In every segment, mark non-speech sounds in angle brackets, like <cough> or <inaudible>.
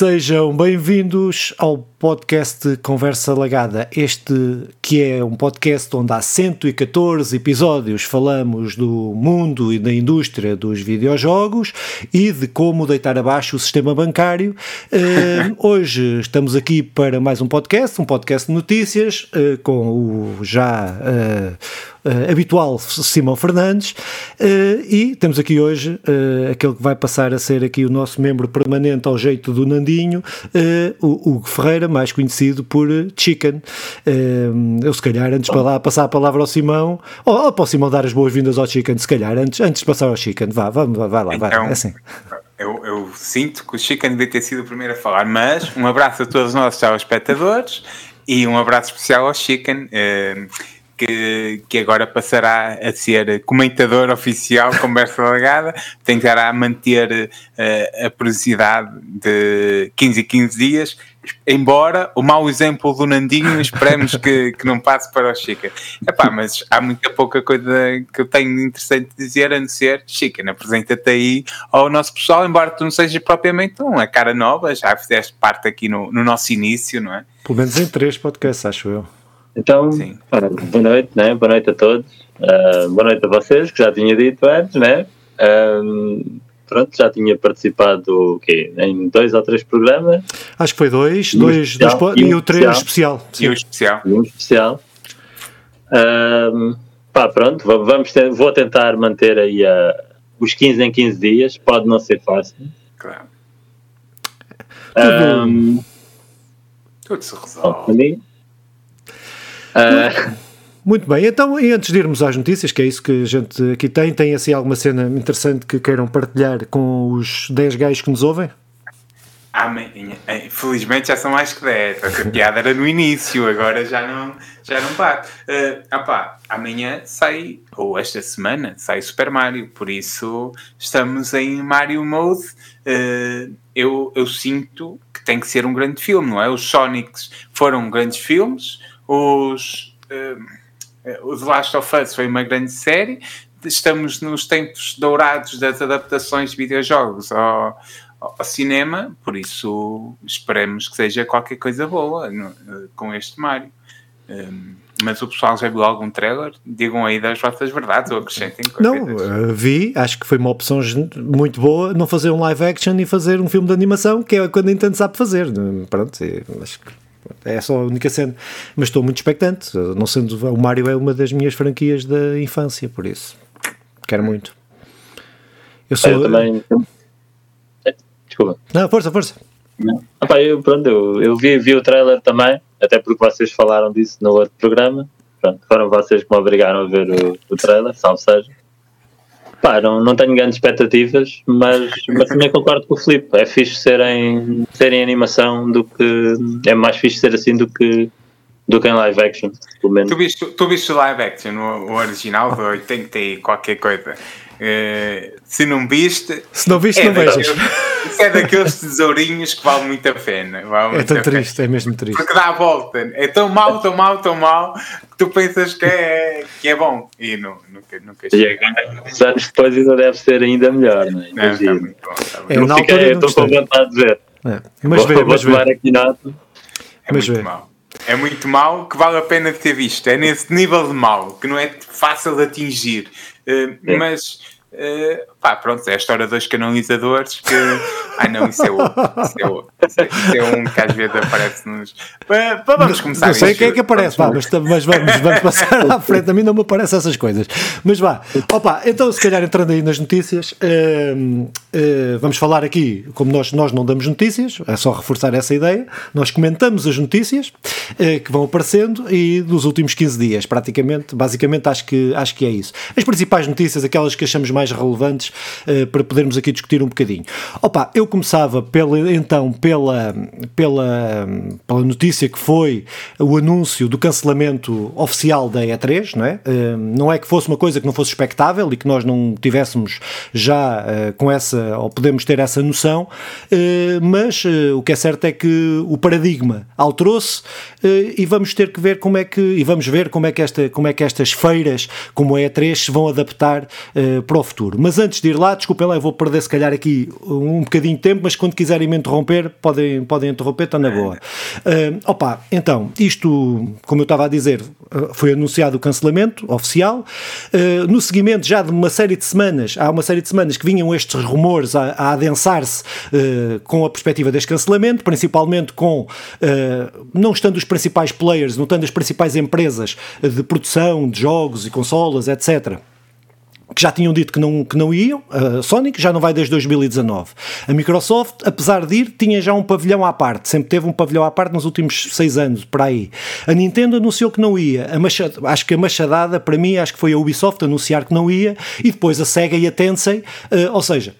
Sejam bem-vindos ao podcast Conversa Lagada. Este que é um podcast onde há 114 episódios falamos do mundo e da indústria dos videojogos e de como deitar abaixo o sistema bancário. Uh, <laughs> hoje estamos aqui para mais um podcast, um podcast de notícias, uh, com o já uh, uh, habitual Simão Fernandes, uh, e temos aqui hoje uh, aquele que vai passar a ser aqui o nosso membro permanente ao jeito do Nandinho, o Hugo Ferreira, mais conhecido por Chicken. Eu se calhar, antes para lá passar a palavra ao Simão, ou, ou para o Simão dar as boas-vindas ao Chicken, se calhar, antes, antes de passar ao Chicken, vá, vá, vá, vá lá, então, vai, é assim. Eu, eu, sinto que o Chicken devia ter sido o primeiro a falar, mas um abraço a todos os nossos espectadores e um abraço especial ao Chicken que, que agora passará a ser comentador oficial Conversa Legada, tentará manter uh, a periodicidade de 15 e 15 dias, embora o mau exemplo do Nandinho esperemos que, que não passe para o Chica. Epá, mas há muita pouca coisa que eu tenho interessante a dizer, a não ser, Chica, apresenta-te aí ao nosso pessoal, embora tu não sejas propriamente uma cara nova, já fizeste parte aqui no, no nosso início, não é? Pelo menos em três podcasts, acho eu. Então, ora, boa noite, né? boa noite a todos. Uh, boa noite a vocês, que já tinha dito antes, né? Uh, pronto, já tinha participado em dois ou três programas. Acho que foi dois, dois, dois, dois e, o três especial. E o especial. E um especial. Uh, pá, pronto, vamos ter, vou tentar manter aí uh, os 15 em 15 dias, pode não ser fácil. Claro. Um, Tudo se resolve. Uh... <laughs> Muito bem, então e antes de irmos às notícias, que é isso que a gente aqui tem, tem assim alguma cena interessante que queiram partilhar com os 10 gajos que nos ouvem? Amanhã, felizmente já são mais que 10, a piada era no início, agora já não, já não bate. Uh, opá, amanhã sai, ou esta semana, sai Super Mario, por isso estamos em Mario Mode. Uh, eu, eu sinto que tem que ser um grande filme, não é? Os Sonics foram grandes filmes, os, uh, o The Last of Us foi uma grande série. Estamos nos tempos dourados das adaptações de videojogos ao, ao cinema, por isso esperemos que seja qualquer coisa boa no, uh, com este Mario. Um, ehm, mas o pessoal já viu algum trailer? Digam aí das vossas verdades ou acrescentem coisas. Não, uh, vi, acho que foi uma opção muito boa não fazer um live action e fazer um filme de animação, que é quando a Nintendo sabe fazer. Pronto, acho que é só a única cena. Mas estou muito expectante. Não sendo o Mario é uma das minhas franquias da infância, por isso quero muito. Eu sou. Eu também. Desculpa. Não, força, força. Ah, pá, eu, pronto, eu, eu vi, vi o trailer também, até porque vocês falaram disso no outro programa. Pronto, foram vocês que me obrigaram a ver o, o trailer, salve seja. Pá, não, não tenho grandes expectativas, mas, mas também concordo com o Filipe. É fixe ser em, ser em animação do que. É mais fixe ser assim do que, do que em live action, pelo menos. Tu viste, tu viste o live action, o, o original de 80 e qualquer coisa. Uh, se não viste. Se não viste, é não vejas. É daqueles tesourinhos que vale muito a pena. Vale é tão triste, pena. é mesmo triste. Porque dá a volta. É tão mal, tão mal, tão mal que tu pensas que é, que é bom. E não, nunca, nunca chega. E anos depois ainda deve ser ainda melhor, não é? Não, está muito bom, está muito é, não fiquei, estou com vontade de ver. É. Mas vê, mas vê. Aqui nota. É mas muito vê. mal. É muito mal que vale a pena ter visto. É nesse nível de mal que não é fácil de atingir. Uh, mas Uh, pá, pronto, é a história dos canalizadores que. Ai não, isso é outro. Isso é, outro. Isso é, isso é um que às vezes aparece-nos. Uh, vamos começar Não sei quem é que aparece, vá, mas, mas vamos, vamos <laughs> passar à frente. A mim não me aparecem essas coisas. Mas vá, opa, então se calhar entrando aí nas notícias, uh, vamos falar aqui, como nós, nós não damos notícias, é só reforçar essa ideia. Nós comentamos as notícias que vão aparecendo e dos últimos 15 dias, praticamente, basicamente acho que, acho que é isso. As principais notícias, aquelas que achamos mais mais relevantes uh, para podermos aqui discutir um bocadinho. Opa, eu começava pela, então pela, pela, pela notícia que foi o anúncio do cancelamento oficial da E3, não é? Uh, não é que fosse uma coisa que não fosse expectável e que nós não tivéssemos já uh, com essa, ou podemos ter essa noção, mas o que é certo é que o paradigma alterou-se e vamos ter que ver como é que, e vamos ver como é que, esta, como é que estas feiras, como a E3, se vão adaptar para o futuro. Mas antes de ir lá, desculpem lá, eu vou perder se calhar aqui um bocadinho de tempo, mas quando quiserem me interromper, podem, podem interromper, está na boa. Uh, opa, então, isto, como eu estava a dizer, foi anunciado o cancelamento oficial. Uh, no seguimento já de uma série de semanas, há uma série de semanas que vinham estes rumores a, a adensar-se uh, com a perspectiva deste cancelamento, principalmente com, não estando os principais players, não estando as principais empresas de produção de jogos e consolas, etc que já tinham dito que não, que não iam, a Sonic já não vai desde 2019. A Microsoft, apesar de ir, tinha já um pavilhão à parte, sempre teve um pavilhão à parte nos últimos seis anos, para aí. A Nintendo anunciou que não ia, acho que a machadada, para mim, acho que foi a Ubisoft anunciar que não ia, e depois a Sega e a Tensei, uh, ou seja,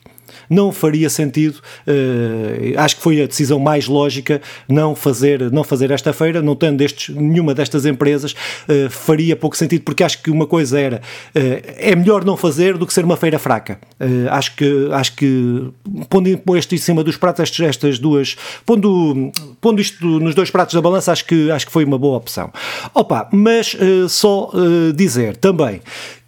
não faria sentido. Uh, acho que foi a decisão mais lógica não fazer, não fazer esta feira, não tendo estes, nenhuma destas empresas, uh, faria pouco sentido, porque acho que uma coisa era uh, é melhor não fazer do que ser uma feira fraca. acho que acho que pondo isto em cima dos pratos, estas, estas duas, pondo, pondo isto nos dois pratos da balança, acho que acho que foi uma boa opção. Opa, mas só dizer também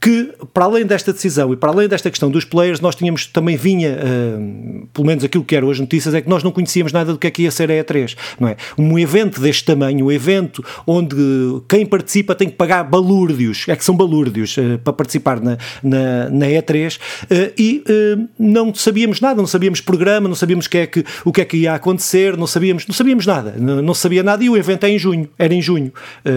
que, para além desta decisão e para além desta questão dos players, nós tínhamos também vinha, uh, pelo menos aquilo que eram as notícias, é que nós não conhecíamos nada do que é que ia ser a E3, não é? Um evento deste tamanho, um evento onde quem participa tem que pagar balúrdios, é que são balúrdios uh, para participar na, na, na E3 uh, e não sabíamos nada, não sabíamos programa, não sabíamos que é que, o que é que ia acontecer, não sabíamos, não sabíamos nada, não, não sabia nada e o evento é em junho, era em junho,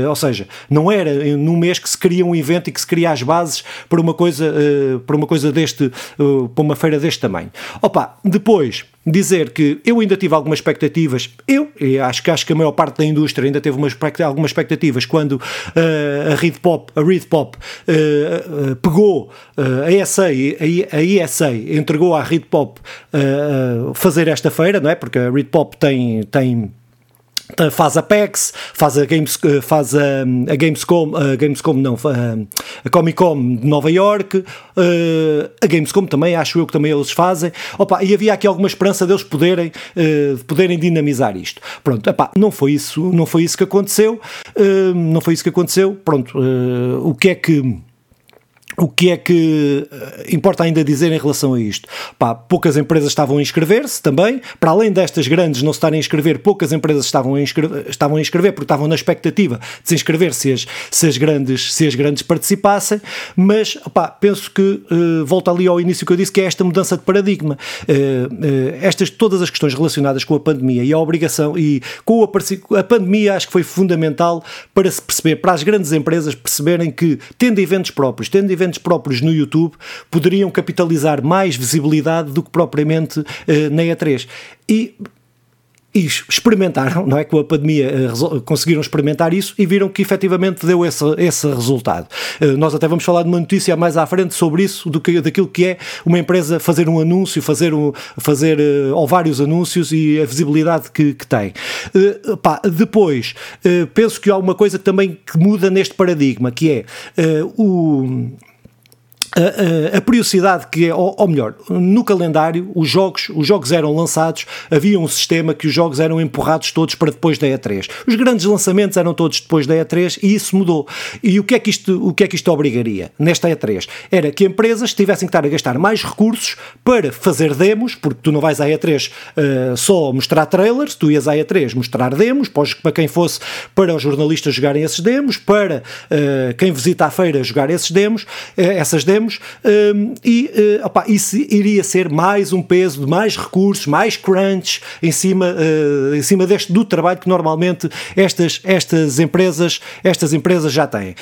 ou seja, não era no mês que se cria um evento e que se cria as bases para uma coisa, uh, para uma coisa deste, uh, para uma feira deste tamanho. Opa, depois dizer que eu ainda tive algumas expectativas, eu e acho que acho que a maior parte da indústria ainda teve umas, algumas expectativas quando uh, a Reed Pop, a Reed Pop uh, uh, pegou a ESA, a, a ESA entregou à Reed Pop fazer esta feira, não é? Porque a Reed Pop tem tem faz a PAX, faz a, Games, eh, faz a, a Gamescom, a Gamescom não, a, Comic Con de Nova York, eh, a Gamescom também, acho eu que também eles fazem. Opa, e havia aqui alguma esperança deles poderem, eh, de poderem dinamizar isto. Pronto, epá, não foi isso, não foi isso que aconteceu, não foi isso que aconteceu. Pronto, o que é que o que é que eh, importa ainda dizer em relação a isto? Pá, poucas empresas estavam a inscrever-se também, para além destas grandes não se estarem a inscrever, poucas empresas estavam a inscrever, estavam a inscrever porque estavam na expectativa de se inscrever se as, se as, grandes, se as grandes participassem, mas pá, penso que uh, volta ali ao início que eu disse, que é esta mudança de paradigma. Uh, uh, estas, todas as questões relacionadas com a pandemia e a obrigação e com a, a pandemia acho que foi fundamental para se perceber, para as grandes empresas perceberem que tendo eventos próprios, tendo eventos eventos próprios no YouTube poderiam capitalizar mais visibilidade do que propriamente uh, na E3. E e experimentaram, não é? Com a pandemia uh, conseguiram experimentar isso e viram que efetivamente deu esse, esse resultado. Uh, nós até vamos falar de uma notícia mais à frente sobre isso, do que, daquilo que é uma empresa fazer um anúncio, fazer, um, fazer uh, ou vários anúncios e a visibilidade que, que tem. Pá, depois, penso que há uma coisa também que muda neste paradigma, que é o a, a, que é, ou, ou, melhor, no calendário, os jogos, os jogos eram lançados, havia um sistema que os jogos eram empurrados todos para depois da E3. Os grandes lançamentos eram todos depois da E3 e isso mudou. E o que é que isto, o que é que isto obrigaria nesta E3? Era que empresas tivessem que estar a gastar mais recursos para fazer demos, porque tu não vais à E3 uh, eh, só mostrar trailers, tu ias à E3 mostrar demos, para quem fosse, para os jornalistas jogarem esses demos, para uh, quem visita a feira jogar esses demos, uh, essas demos um, e uh, opa, isso iria ser mais um peso de mais recursos, mais crunch em cima, uh, em cima deste, do trabalho que normalmente estas, estas, empresas, estas empresas já têm.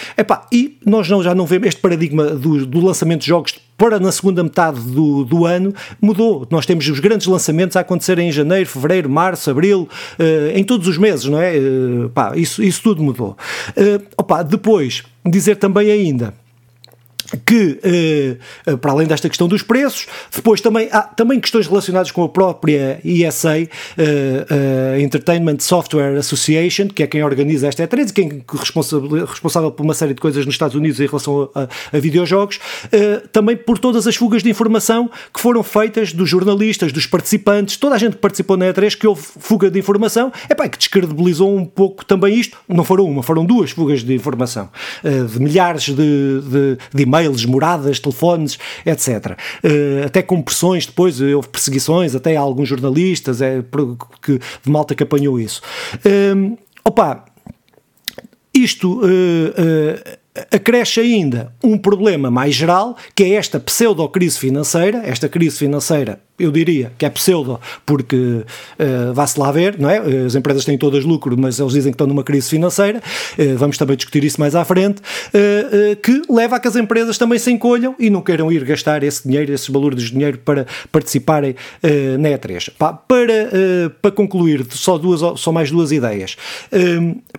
E nós não, já não vemos este paradigma do, do lançamento de jogos para na segunda metade do, do ano mudou. Nós temos os grandes lançamentos a acontecerem em janeiro, fevereiro, março, abril, uh, em todos os meses, não é? Uh, pá, isso, isso tudo mudou. Uh, opa, depois, dizer também ainda que, uh, para além desta questão dos preços, depois também há também questões relacionadas com a própria ESA, uh, Entertainment Software Association, que é quem organiza esta E3 e quem é responsável, responsável por uma série de coisas nos Estados Unidos em relação a, a videojogos, também por todas as fugas de informação que foram feitas dos jornalistas, dos participantes, toda a gente que participou na E3 que houve fuga de informação, é pá, que descredibilizou um pouco também isto, não foram uma, foram duas fugas de informação, de milhares de, de, de e-mails e-mails, moradas, telefones, etc. Uh, até com pressões depois, houve perseguições, até alguns jornalistas é, que, de malta que apanhou isso. Uh, opa, isto uh, uh, acresce ainda um problema mais geral, que é esta pseudo-crise financeira, esta crise financeira eu diria que é pseudo, porque uh, vá-se lá ver, não é? As empresas têm todas lucro, mas eles dizem que estão numa crise financeira, uh, vamos também discutir isso mais à frente, uh, que leva a que as empresas também se encolham e não queiram ir gastar esse dinheiro, esses valores de dinheiro para participarem na E3. Pá, para, para concluir, só, duas, só mais duas ideias.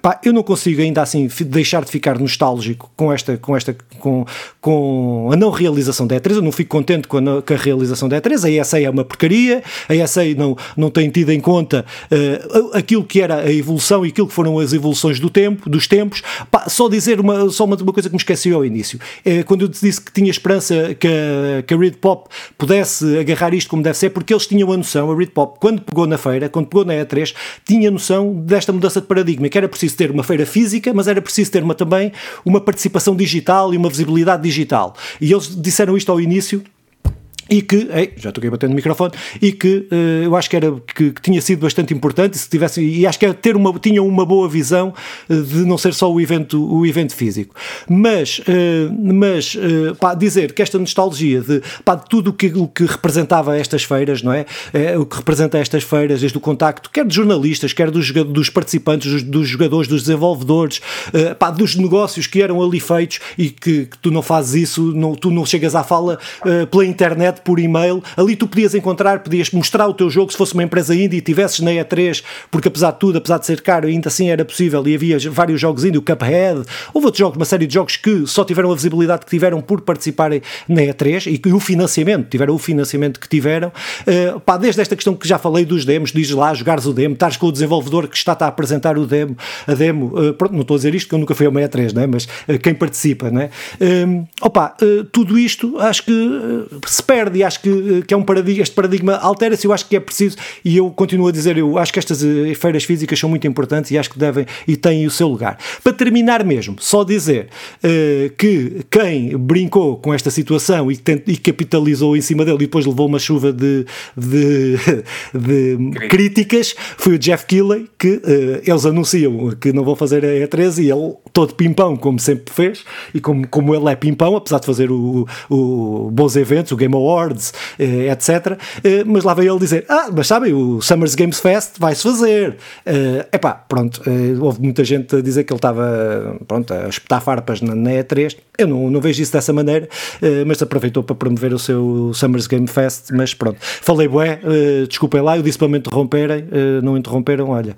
Pá, eu não consigo ainda assim deixar de ficar nostálgico com esta, com esta, com, com a não realização da E3, eu não fico contente com a, com a realização da E3, a é uma porcaria, a ESA não, não tem tido em conta uh, aquilo que era a evolução e aquilo que foram as evoluções do tempo, dos tempos. Pá, só dizer uma, só uma, uma, coisa que me esqueci ao início. Uh, quando eu disse que tinha esperança que a, que a Reed Pop pudesse agarrar isto como deve ser, porque eles tinham a noção, a Reed Pop, quando pegou na feira, quando pegou na E3, tinha noção desta mudança de paradigma, que era preciso ter uma feira física, mas era preciso ter uma, também uma participação digital e uma visibilidade digital. E eles disseram isto ao início e que, ei, já estou aqui batendo no microfone, e que uh, eu acho que, era, que, que, tinha sido bastante importante, se tivesse, e acho que era ter uma, tinha uma boa visão uh, de não ser só o evento, o evento físico. Mas, uh, mas pá, dizer que esta nostalgia de, pá, de tudo o que, o que representava estas feiras, não é? o que representa estas feiras, desde o contacto, quer de jornalistas, quer dos, dos participantes, dos, dos jogadores, dos desenvolvedores, pá, dos negócios que eram ali feitos e que, que tu não fazes isso, não, tu não chegas à fala pela internet internet, por e-mail, ali tu podias encontrar, podias mostrar o teu jogo se fosse uma empresa indie e tivesses na E3, porque apesar de tudo, apesar de ser caro, ainda assim era possível e havia vários jogos indie, o Cuphead, houve outros jogos, uma série de jogos que só tiveram a visibilidade que tiveram por participarem na E3 e, e o financiamento, tiveram o financiamento que tiveram. Uh, pá, desde esta questão que já falei dos demos, diz lá, jogares o demo, estás com o desenvolvedor que está a apresentar o demo, a demo, uh, pronto, não estou a dizer isto que eu nunca fui a uma E3, né? mas uh, quem participa, né? opa, tudo isto acho que se perde perde e acho que, que é um paradigma, este paradigma altera-se, eu acho que é preciso, e eu continuo a dizer, eu acho que estas eh, feiras físicas são muito importantes e acho que devem e têm o seu lugar. Para terminar mesmo, só dizer uh, que quem brincou com esta situação e, tent, e, capitalizou em cima dele e depois levou uma chuva de, de, <laughs> de críticas foi o Jeff Keighley, que uh, eles anunciam que não vão fazer a E13 e ele, todo pimpão, como sempre fez, e como, como ele é pimpão, apesar de fazer o, o, bons eventos, o Game Awards, Awards, eh, etc. Eh, mas lá veio ele dizer: Ah, mas sabem, o Summers Games Fest vai-se fazer. É eh, pá, pronto, houve muita gente a dizer que ele estava pronto, a espetar farpas na, na E3. Eu não, não vejo isso dessa maneira, mas aproveitou para promover o seu Summers Game Fest. Mas pronto, falei bué, desculpem lá, eu disse para me interromperem, não interromperam. Olha,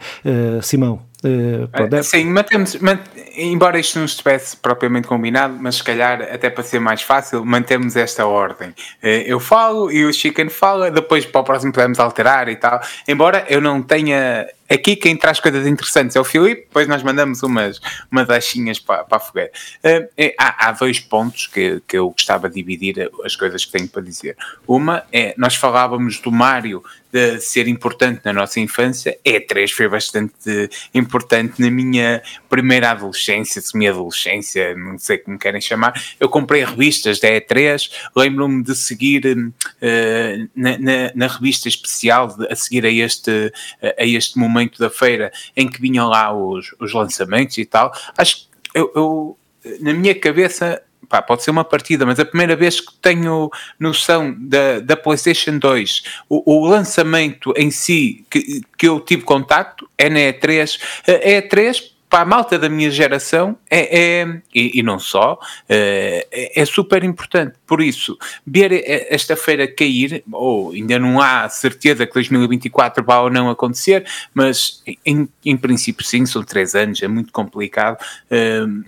Simão, Uh, pronto, é... Sim, mantemos, mant... embora isto não estivesse propriamente combinado, mas se calhar, até para ser mais fácil, mantemos esta ordem. Uh, eu falo e o Chicken fala, depois para o próximo podemos alterar e tal. Embora eu não tenha Aqui quem traz coisas interessantes é o Filipe, depois nós mandamos umas, umas achinhas para, para a fogueira. Uh, é, há, há dois pontos que, que eu gostava de dividir as coisas que tenho para dizer. Uma é, nós falávamos do Mário de ser importante na nossa infância, E3 foi bastante importante na minha primeira adolescência, semi-adolescência, não sei como querem chamar. Eu comprei revistas da E3, lembro-me de seguir uh, na, na, na, revista especial, de, a seguir a este, a este momento momento da feira em que vinham lá os, os lançamentos e tal, acho que eu, eu na minha cabeça Pá, pode ser uma partida, mas a primeira vez que tenho noção da, da PlayStation 2, o, o lançamento em si que, que eu tive contacto é na E3. A E3 para a malta da minha geração é, é e, e, não só, é, é, super importante. Por isso, ver esta feira cair, ou ainda não há certeza que 2024 vai ou não acontecer, mas em, em princípio sim, são três anos, é muito complicado. Hum,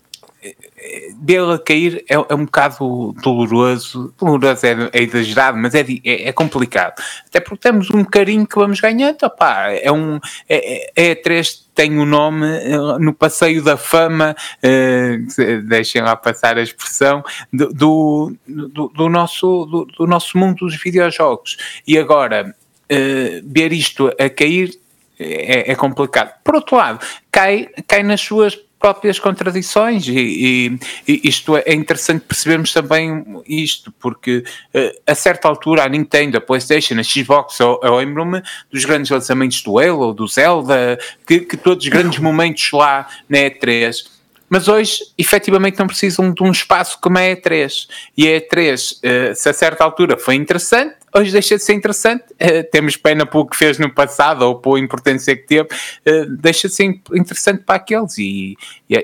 dele cair é, é, um bocado doloroso, doloroso é, é exagerado, mas é, é, é, complicado. Até porque temos um carinho que vamos ganhando, opá, é um é, é, é três tem o um nome eh, no passeio da fama, uh, deixem lá passar a expressão, do, do, do, do nosso, do, do, nosso mundo dos videojogos. E agora, uh, ver isto a cair é, é complicado. Por outro lado, cai, cai nas suas próprias contradições e, e, isto é interessante percebermos também isto, porque uh, a certa altura a Nintendo, a Playstation, a Xbox, eu, eu lembro-me dos grandes lançamentos do Halo, do Zelda, que, que todos os grandes <coughs> momentos lá na E3 mas hoje efetivamente não precisam de um espaço como a E3. E a E3, eh, se a certa altura foi interessante, hoje deixa de ser interessante. Eh, temos pena pelo que fez no passado ou pela importância que teve, eh, deixa de ser interessante para aqueles. E,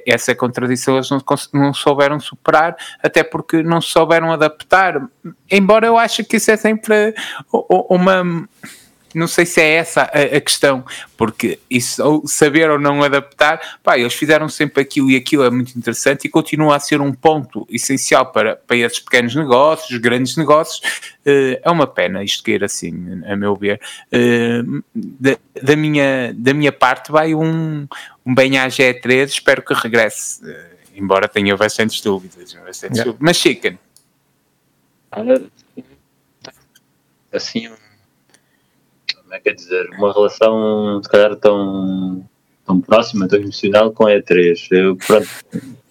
essa contradição eles não, não souberam superar, até porque não souberam adaptar. Embora eu ache que isso é sempre uma não sei se é essa a, a, questão, porque isso, ou saber ou não adaptar, pá, eles fizeram sempre aquilo e aquilo é muito interessante e continua a ser um ponto essencial para, para esses pequenos negócios, grandes negócios. Uh, é uma pena isto ir assim, a meu ver. Uh, da, da, minha, da minha parte, vai um, um bem à G3, espero que regresse, uh, embora tenha bastantes dúvidas. Bastantes yeah. dúvidas. Mas Chicken. Assim, é que é dizer, uma relação se calhar tão, tão próxima, tão emocional com a E3. Eu pronto,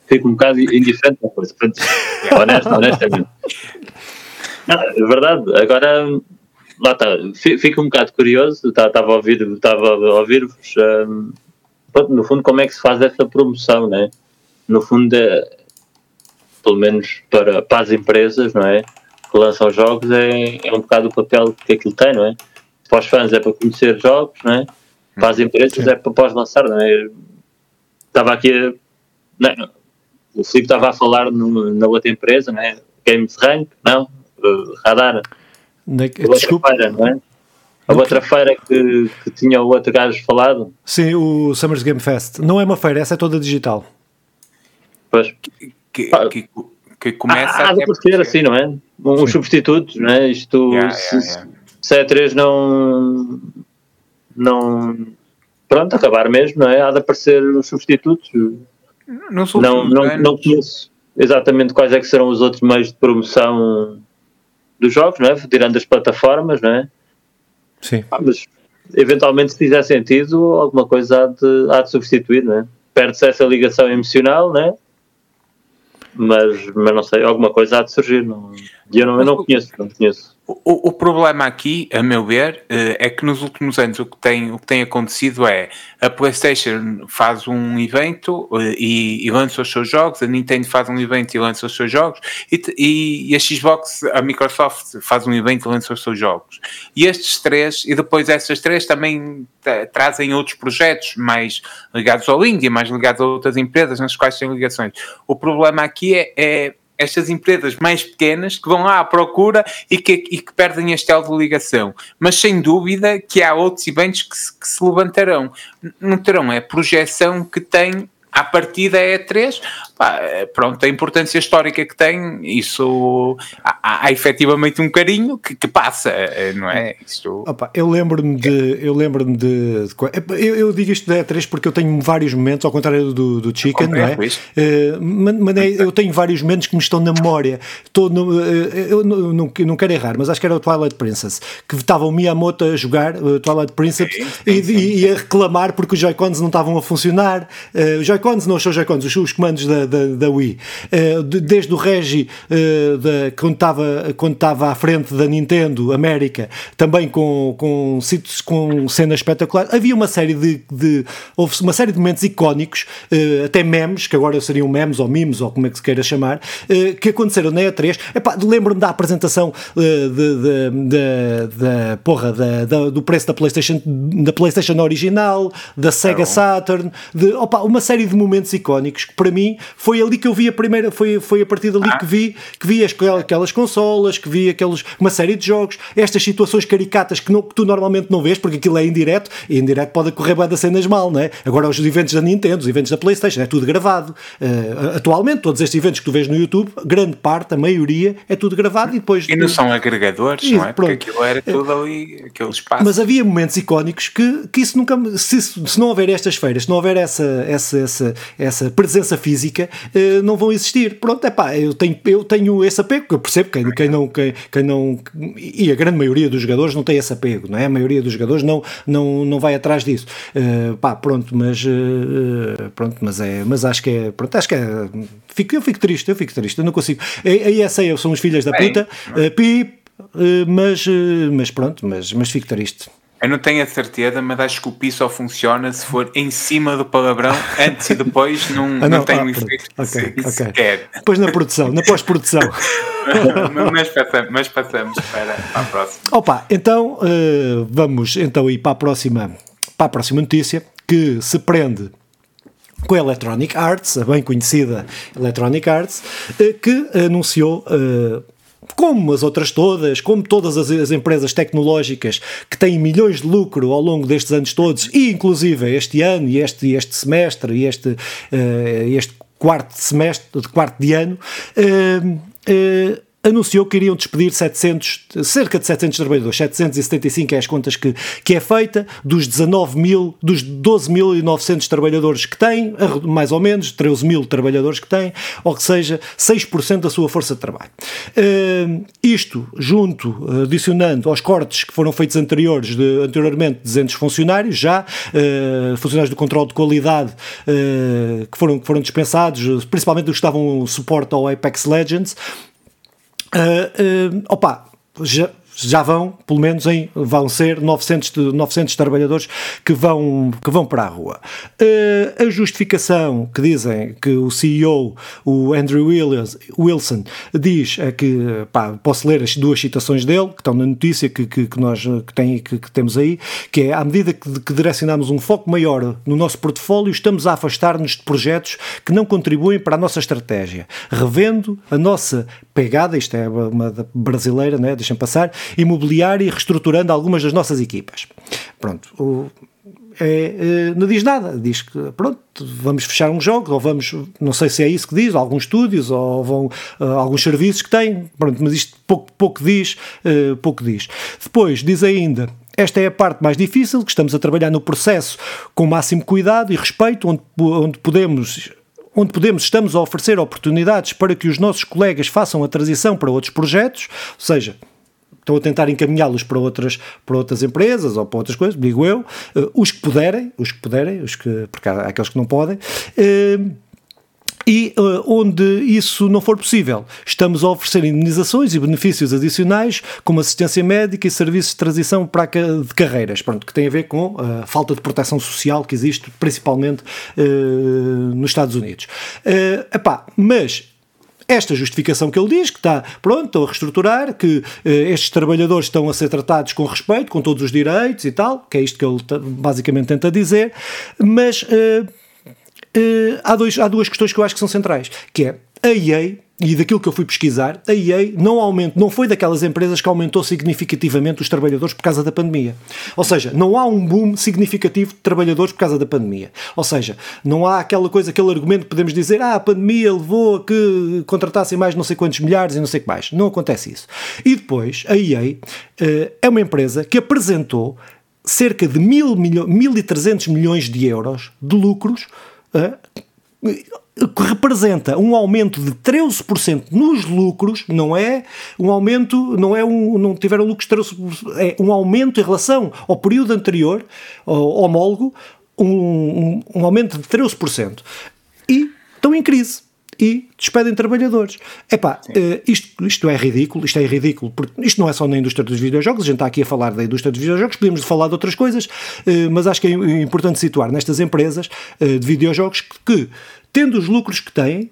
fico um bocado indiferente a coisa, pronto, <laughs> honesto, honestamente. Não, é verdade, agora lá está, fico um bocado curioso, estava tá, a ouvir, estava a ouvir-vos, um, no fundo como é que se faz essa promoção, né? No fundo, é, pelo menos para, para as empresas, não é? Que lançam jogos, é, é um bocado o papel que aquilo tem, não é? Para os fãs é para conhecer jogos, não é? para as empresas Sim. é para pós-lançar. Não é? Estava aqui, a, não, o Filipe estava a falar no, na outra empresa, não é? Games Rank, não? Uh, Radar. Na, desculpa. Feira, não é? A outra feira que, que tinha o outro gajo falado. Sim, o Summers Game Fest. Não é uma feira, essa é toda digital. Pois. Que, que, que começa ah, a. Há de assim, não é? Uns substitutos, não é? Isto. Yeah, se, yeah, yeah se a 3 não, não pronto, acabar mesmo, não é? Há de aparecer os substitutos. Não, não, não conheço exatamente quais é que serão os outros meios de promoção dos jogos, não é? Tirando as plataformas, não é? Sim. Ah, mas eventualmente se fizer sentido, alguma coisa há de, há de substituir, não é? Perde-se essa ligação emocional, não é? Mas, mas não sei, alguma coisa há de surgir. Não, eu não, eu não conheço, não conheço. O, o, problema aqui, a meu ver, eh, é que nos últimos anos o que tem, o que tem acontecido é a PlayStation faz um evento eh, e, e lança os seus jogos, a Nintendo faz um evento e lança os seus jogos, e, e, a Xbox, a Microsoft faz um evento e lança os seus jogos. E estes três, e depois essas três também trazem outros projetos mais ligados ao India, mais ligados a outras empresas nas quais têm ligações. O problema aqui é, é estas empresas mais pequenas que vão lá à procura e que, e que perdem este elo de ligação. Mas sem dúvida que há outros eventos que se, que se levantarão. Não terão a projeção que tem a partir da E3, pá, pronto, a importância histórica que tem, isso há, há, há efetivamente um carinho que, que, passa, não é? Isto... Opa, eu lembro-me de. Eu lembro-me de. Eu, eu, digo isto da E3 porque eu tenho vários momentos, ao contrário do, do Chicken, não é? Uh, mas, eu tenho vários momentos que me estão na memória. Estou no, eh, eu não, não, quero errar, mas acho que era o Twilight Princess, que estava o Miyamoto a jogar uh, Twilight Princess sim, sim, e, sim. E, e, a reclamar porque os Joy-Cons não estavam a funcionar. Uh, os Joy-Cons não são Joy-Cons, os, os comandos da, da, da Wii. Uh, desde o Regi, uh, da, quando estava quando estava à frente da Nintendo América, também com, com, com cenas espetaculares. Havia uma série de, de houve uma série de momentos icónicos, uh, até memes, que agora seriam memes ou memes, ou como é que se queira chamar, que aconteceram na E3. Lembro-me da apresentação da porra da, da, do preço da PlayStation, da PlayStation original, da Sega Saturn, de opa, uma série de momentos icónicos que para mim foi ali que eu vi a primeira, foi, foi a partir dali ah. que vi que vi as, aquelas consolas, que vi aqueles, uma série de jogos, estas situações caricatas que, não, que tu normalmente não vês, porque aquilo é indireto, e indireto pode correr bem das cenas mal, não é? Agora os eventos da Nintendo, os eventos da Playstation, é tudo gravado. Uh, atualmente, todos estes eventos que tu vês no YouTube, grande parte, a maioria, é tudo gravado e depois... E não são agregadores, e, não é? Pronto. Porque aquilo era tudo ali, aquele espaço. Mas havia momentos icónicos que, que isso nunca... Se, se não houver estas feiras, se não houver essa, essa, essa, essa presença física, eletrónica uh, não vão existir. Pronto, é pá, eu tenho, eu tenho esse apego, eu percebo quem, quem, não, quem, quem não. E a grande maioria dos jogadores não tem esse apego, não é? A maioria dos jogadores não, não, não vai atrás disso. Uh, pá, pronto, mas. Uh, pronto, mas é. Mas acho que é. Pronto, acho que é. Fico, eu fico triste, eu fico triste, eu não consigo. A, a ESA são os filhos da puta, uh, mas, mas pronto, mas, mas fico triste. Eu não tenho a certeza, mas acho que o pi só funciona se for em cima do palavrão, antes e depois não, ah, não, não tem ah, efeito okay, okay. sequer. Depois na produção, na pós-produção. mas, passamos, mas passamos para, para a próxima. Opa, então uh, vamos então ir para a próxima, para a próxima notícia que se prende com a Electronic Arts, a bem conhecida Electronic Arts, uh, que anunciou uh, como as outras todas, como todas as, as, empresas tecnológicas que têm milhões de lucro ao longo destes anos todos, e inclusive este ano, e este, este semestre, e este, uh, este quarto semestre, de quarto de ano, uh, uh, anunciou que iriam despedir 700, cerca de 700 trabalhadores, 775 é as contas que, que é feita, dos 19 mil, dos 12.900 trabalhadores que têm, mais ou menos, 13 mil trabalhadores que têm, ou que seja, 6% da sua força de trabalho. Uh, isto, junto, adicionando aos cortes que foram feitos anteriores, de, anteriormente, de 200 funcionários, já, uh, funcionários do controle de qualidade, uh, que, foram, que foram dispensados, principalmente os que estavam suporte ao Apex Legends, Uh, opa, já, já vão, pelo menos em, vão ser 900, 900 trabalhadores que vão, que vão para a rua. Uh, a justificação que dizem que o CEO, o Andrew Williams, Wilson, diz é que, pá, posso ler as duas citações dele, que estão na notícia que, que, que nós que, tem, que, que, temos aí, que é, à medida que, que direcionamos um foco maior no nosso portfólio, estamos a afastar-nos de projetos que não contribuem para a nossa estratégia, revendo a nossa pegada, isto é uma brasileira, né, deixem passar, imobiliar e reestruturando algumas das nossas equipas. Pronto, o, é, é, não diz nada, diz que pronto, vamos fechar um jogo, ou vamos, não sei se é isso que diz, alguns estúdios, ou vão uh, alguns serviços que têm, pronto, mas isto pouco, pouco diz, uh, pouco diz. Depois diz ainda, esta é a parte mais difícil, que estamos a trabalhar no processo com o máximo cuidado e respeito, onde, onde podemos onde podemos, estamos a oferecer oportunidades para que os nossos colegas façam a transição para outros projetos, ou seja, estão a tentar encaminhá-los para outras, para outras empresas ou para outras coisas, digo eu, uh, os que puderem, os que puderem, os que, porque há aqueles que não podem, uh, e uh, onde isso não for possível, estamos a oferecer indenizações e benefícios adicionais, como assistência médica e serviços de transição para de carreiras, pronto, que tem a ver com a falta de proteção social que existe principalmente uh, nos Estados Unidos. Uh, epá, mas esta justificação que ele diz, que está pronto, a reestruturar, que eh, estes trabalhadores estão a ser tratados com respeito, com todos os direitos e tal, que é isto que ele basicamente tenta dizer, mas eh, uh, há, dois, há duas questões que eu acho que são centrais, que é a EA, e daquilo que eu fui pesquisar, a EA não, aumenta, não foi daquelas empresas que aumentou significativamente os trabalhadores por causa da pandemia. Ou seja, não há um boom significativo de trabalhadores por causa da pandemia. Ou seja, não há aquela coisa, aquele argumento que podemos dizer, ah, a pandemia levou a que contratassem mais não sei quantos milhares e não sei o que mais. Não acontece isso. E depois, a EA uh, é uma empresa que apresentou cerca de mil milho, 1.300 milhões de euros de lucros que representa um aumento de 13% nos lucros, não é? Um aumento, não é um, não tiveram lucros 13%, é um aumento em relação ao período anterior, homólogo, um, um, um aumento de 13%. E estão em crise e despedem trabalhadores. Epá, uh, isto, isto é ridículo, isto é ridículo, porque isto não é só na indústria dos videojogos, a gente está aqui a falar da indústria dos videojogos, podemos falar de outras coisas, uh, mas acho que é importante situar nestas empresas uh, de videojogos que, que, tendo os lucros que têm,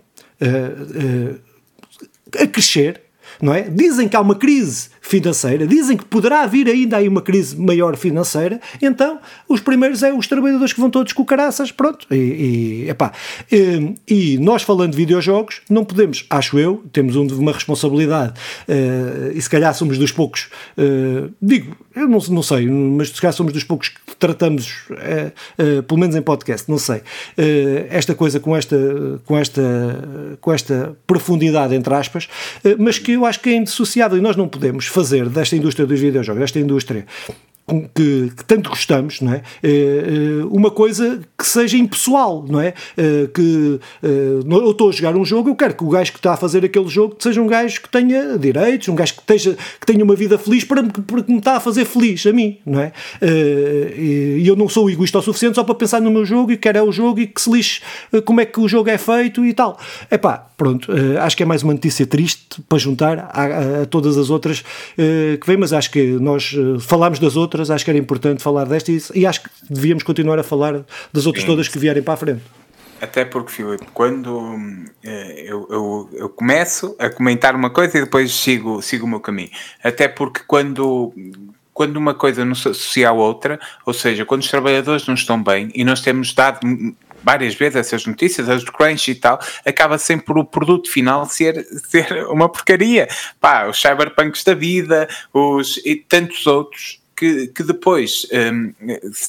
a crescer, não é? Dizem que há uma crise financeira, dizem que poderá vir ainda aí uma crise maior financeira, então os primeiros é os trabalhadores que vão todos com caraças, pronto. E, e, epá, e, e nós falando de videojogos, não podemos, acho eu, temos uma responsabilidade, uh, e se calhar somos dos poucos, uh, digo, eu não, não sei, mas se calhar somos dos poucos que tratamos, uh, pelo menos em podcast, não sei, esta coisa com esta, com esta, com esta profundidade, entre aspas, mas que eu acho que é indissociável e nós não podemos fazer desta indústria dos videojogos, desta indústria, que, que, tanto gostamos, não é? uma coisa que seja impessoal, não é? que eu estou a jogar um jogo, eu quero que o gajo que está a fazer aquele jogo seja um gajo que tenha direitos, um gajo que, esteja, que tenha uma vida feliz para, para que me está a fazer feliz a mim, não é? E eu não sou egoísta o suficiente só para pensar no meu jogo e quero é o jogo e que se lixe como é que o jogo é feito e tal. Epá, pronto, acho que é mais uma notícia triste para juntar a, a todas as outras que vem, mas acho que nós falámos das outras outras, acho que era importante falar desta e, e acho que devíamos continuar a falar das outras Sim. todas que vierem para a frente. Até porque, Filipe, quando uh, eu, eu, eu, começo a comentar uma coisa e depois sigo, sigo o meu caminho. Até porque quando, quando uma coisa não se associa à outra, ou seja, quando os trabalhadores não estão bem, e nós temos dado várias vezes essas notícias, as do Crunch e tal, acaba sempre o produto final ser, <laughs> ser uma porcaria. Pá, os cyberpunks da vida, os, e tantos outros que, que depois um,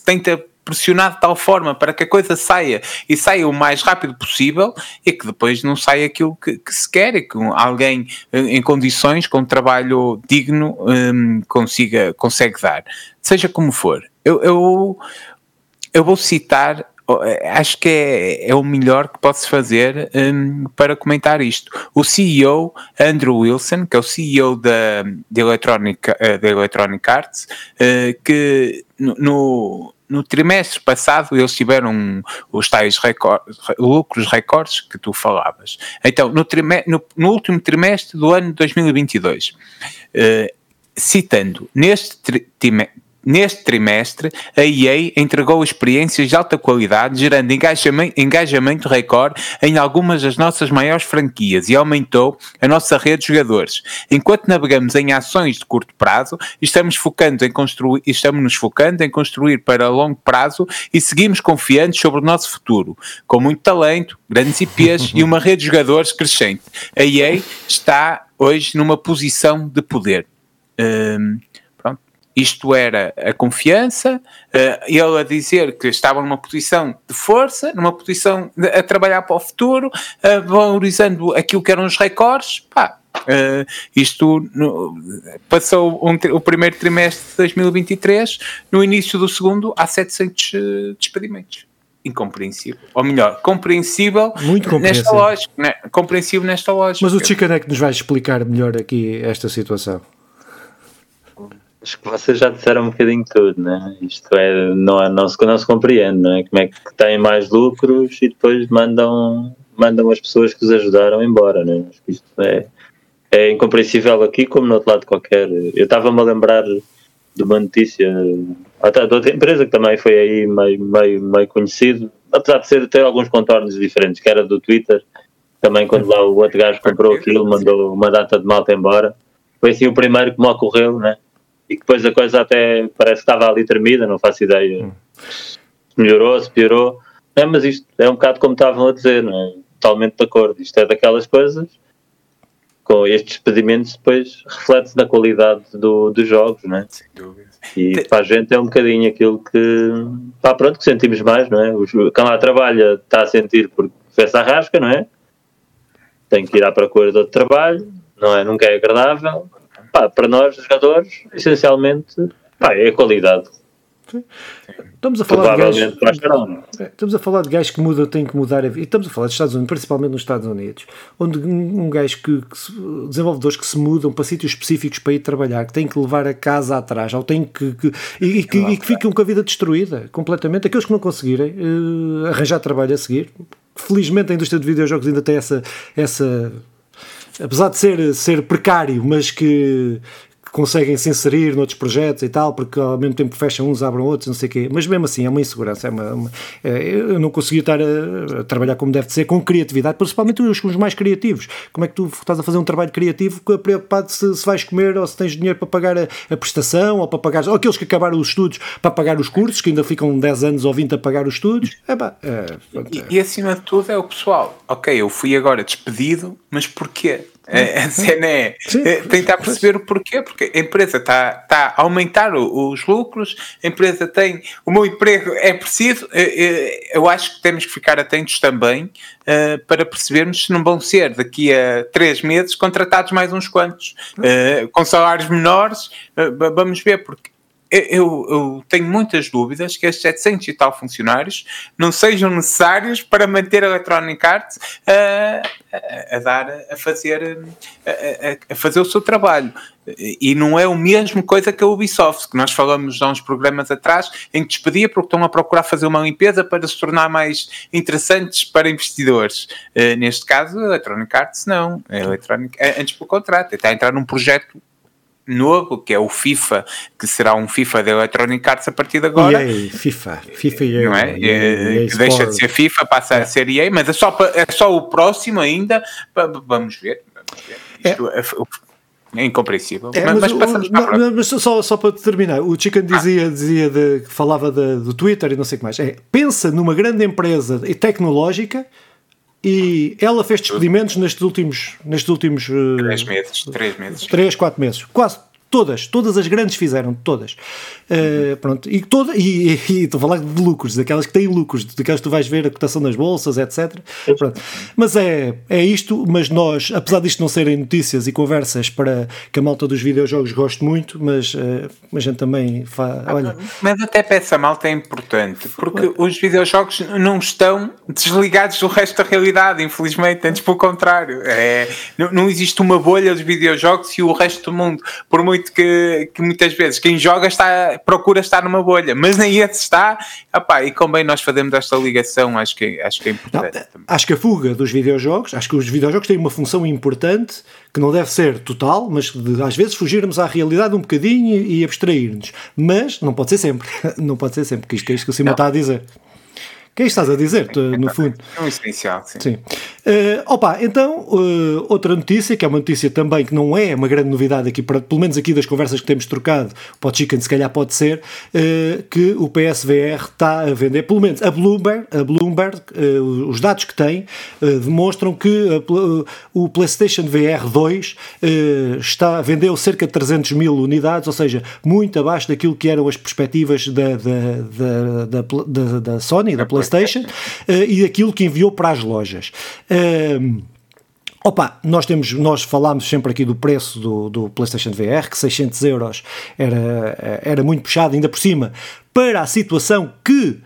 tenta pressionar de tal forma para que a coisa saia e saia o mais rápido possível e que depois não saia aquilo que, que se quer e que alguém em condições, com um trabalho digno, um, consiga, consegue dar. Seja como for. Eu, eu, eu vou citar acho que é, é o melhor que posso fazer um, para comentar isto. O CEO Andrew Wilson, que é o CEO da, de, Electronic, uh, da Electronic Arts, uh, que no, no trimestre passado eles tiveram os tais lucros recordes que tu falavas. Então, no, no, no último trimestre do ano 2022, uh, citando, neste Neste trimestre, a EA entregou experiências de alta qualidade, gerando engajamento, recorde em algumas das nossas maiores franquias e aumentou a nossa rede de jogadores. Enquanto navegamos em ações de curto prazo, estamos, focando em construir, estamos nos focando em construir para longo prazo e seguimos confiantes sobre o nosso futuro, com muito talento, grandes IPs e uma rede de jogadores crescente. A EA está hoje numa posição de poder. Um, isto era a confiança, uh, ele a dizer que estava numa posição de força, numa posição de, a trabalhar para o futuro, uh, valorizando aquilo que eram os recordes. Pá, uh, isto no, passou um, o primeiro trimestre de 2023, no início do segundo, há 700 despedimentos incompreensível. Ou melhor, compreensível, Muito compreensível. nesta lógica. Né? Compreensível nesta lógica. Mas o é que nos vai explicar melhor aqui esta situação. Acho que vocês já disseram um bocadinho tudo, né? Isto é, não, é, não, se, não se compreende, não é? Como é que têm mais lucros e depois mandam, mandam as pessoas que os ajudaram embora, né? Acho que isto é, é incompreensível aqui como no outro lado qualquer. Eu estava-me a lembrar de uma notícia, até de outra empresa que também foi aí meio, meio, meio conhecido, apesar de ser, ter alguns contornos diferentes, que era do Twitter, também quando lá o outro gajo comprou aquilo, mandou uma data de malta embora. Foi assim o primeiro que me ocorreu, né? E que depois a coisa até parece que estava ali tremida, não faço ideia. Hum. Melhorou, se piorou. É, mas isto é um bocado como estavam a dizer, não é? Totalmente de acordo. Isto é daquelas coisas com estes despedimentos depois reflete-se na qualidade do, dos jogos, não é? Sem dúvida. E para a gente é um bocadinho aquilo que, pá, pronto, que sentimos mais, não é? Quem lá trabalha está a sentir porque fez a rasca, não é? Tem que ir à procura de outro trabalho, não é? Nunca é agradável, pá, para nós, jogadores, essencialmente, pá, é a qualidade. Estamos a falar de gajos, é, estamos a falar de gajos que mudam, têm que mudar a vida. Estamos a falar dos Estados Unidos, principalmente nos Estados Unidos, onde um, gajo que, que, desenvolvedores que se mudam para sítios específicos para ir trabalhar, que têm que levar a casa atrás, ou têm que, que e, que, e que ficam com a vida destruída completamente. Aqueles que não conseguirem uh, arranjar trabalho a seguir, felizmente a indústria de videojogos ainda tem essa, essa apesar de ser, ser precário, mas que, conseguem se inserir noutros projetos e tal, porque ao mesmo tempo fecham uns, abrem outros, não sei o quê. Mas mesmo assim é uma insegurança. É uma, uma é, eu não consegui estar a, a, trabalhar como deve ser, com criatividade, principalmente os, os, mais criativos. Como é que tu estás a fazer um trabalho criativo preocupado se, se vais comer ou se tens dinheiro para pagar a, a, prestação ou para pagar. Ou aqueles que acabaram os estudos para pagar os cursos, que ainda ficam 10 anos ou 20 a pagar os estudos. É, pá, é, e, e acima de tudo é o pessoal. Ok, eu fui agora despedido, mas porquê? A cena é, <laughs> é tentar perceber o porquê, porque a empresa está tá a aumentar os lucros, a empresa tem. O meu emprego é preciso. Eh, eu acho que temos que ficar atentos também uh, para percebermos se não vão ser daqui a três meses contratados mais uns quantos, uh, com salários menores. Uh, vamos ver, porque eu, eu, tenho muitas dúvidas que estes 700 e tal funcionários não sejam necessários para manter a Electronic Arts a, a, a dar, a fazer, a, a, fazer o seu trabalho. E não é o mesmo coisa que a Ubisoft, que nós falamos há uns programas atrás, em que despedia porque estão a procurar fazer uma limpeza para se tornar mais interessantes para investidores. Neste caso, a Electronic Arts não. A Electronic, antes pelo contrato, está a entrar num projeto novo, que é o FIFA, que será um FIFA da Electronic Arts a partir de agora. EA, FIFA, FIFA e EA. Não é? EA, que deixa de ser FIFA, passa é. a ser EA, mas é só, é só o próximo ainda. Vamos ver. Vamos ver. Isto, é. É incompreensível. É, mas, mas, passamos o, não, mas só, só para terminar, o Chicken dizia, ah. dizia de, falava de, do Twitter e não sei o que mais. É, pensa numa grande empresa tecnológica e ela fez despedimentos nestes últimos, nestes últimos uh, três meses, três meses, três, quatro meses, quase Todas, todas as grandes fizeram, todas. Uh, pronto, e, toda, e, e, estou a falar de lucros, daquelas que têm lucros, daquelas que tu vais ver a cotação das bolsas, etc. Pronto. Mas é, é isto, mas nós, apesar disto não serem notícias e conversas para que a malta dos videojogos goste muito, mas, uh, a gente também faz. Olha. Mas até para essa malta é importante, porque os videojogos não estão desligados do resto da realidade, infelizmente, antes pelo contrário. É, não, não existe uma bolha dos videojogos e o resto do mundo, por muito muito que, que muitas vezes quem joga está, procura estar numa bolha, mas nem esse está. Opá, e bem nós fazemos esta ligação, acho que, acho que é importante. Não, acho que a fuga dos videojogos, acho que os videojogos têm uma função importante que não deve ser total, mas de, às vezes fugirmos à realidade um bocadinho e, e abstrair-nos. Mas não pode ser sempre. <laughs> não pode ser sempre, porque isto é isto que o Simão está a dizer. Que é isto estás a dizer, no fundo? É um essencial, sim. sim. Uh, opa, então, uh, outra notícia, que é uma notícia também que não é uma grande novidade aqui, para, pelo menos aqui das conversas que temos trocado, o Chicken se calhar pode ser, uh, que o PSVR está a vender, pelo menos a Bloomberg, a Bloomberg os dados que tem, demonstram que o PlayStation VR 2 está, vendeu cerca de 300 mil unidades, ou seja, muito abaixo daquilo que eram as perspectivas da, da, da, da, da Sony, da PlayStation PlayStation uh, e aquilo que enviou para as lojas. Uh, Opa, nós temos, nós falámos sempre aqui do preço do, do PlayStation VR, que 600 euros era, era muito puxado, ainda por cima, para a situação que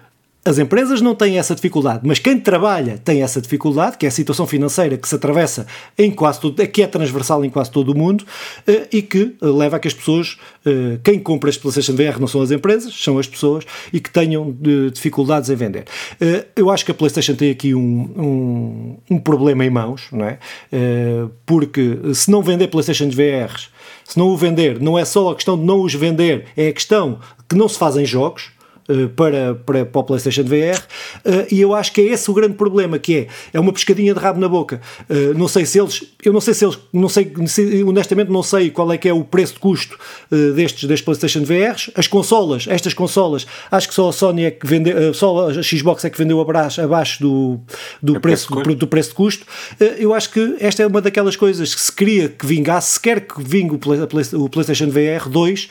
as empresas não têm essa dificuldade, mas quem trabalha tem essa dificuldade, que é a situação financeira que se atravessa em quase todo, que é transversal em quase todo o mundo eh, e que eh, leva a que as pessoas, eh, quem compra este PlayStation VR não são as empresas, são as pessoas e que tenham dificuldades em vender. Eu acho que a PlayStation tem aqui um, um, um problema em mãos, não é? Porque se não vender PlayStation VRs, se não o vender, não é só a questão de não os vender, é a questão que não se fazem jogos para, para, para o PlayStation VR uh, e eu acho que é esse o grande problema que é, é uma pescadinha de rabo na boca. Uh, não sei se eles, eu não sei se eles não sei, honestamente não sei qual é que é o preço de custo destes, destes PlayStation VRs, as consolas estas consolas, acho que só a Sony é que vendeu, só a Xbox é que vendeu abaixo, abaixo do, do, preço, preço do, do, preço de custo. Eu acho que esta é uma daquelas coisas que se queria que vingasse, se quer que vingue o, Play, o PlayStation VR 2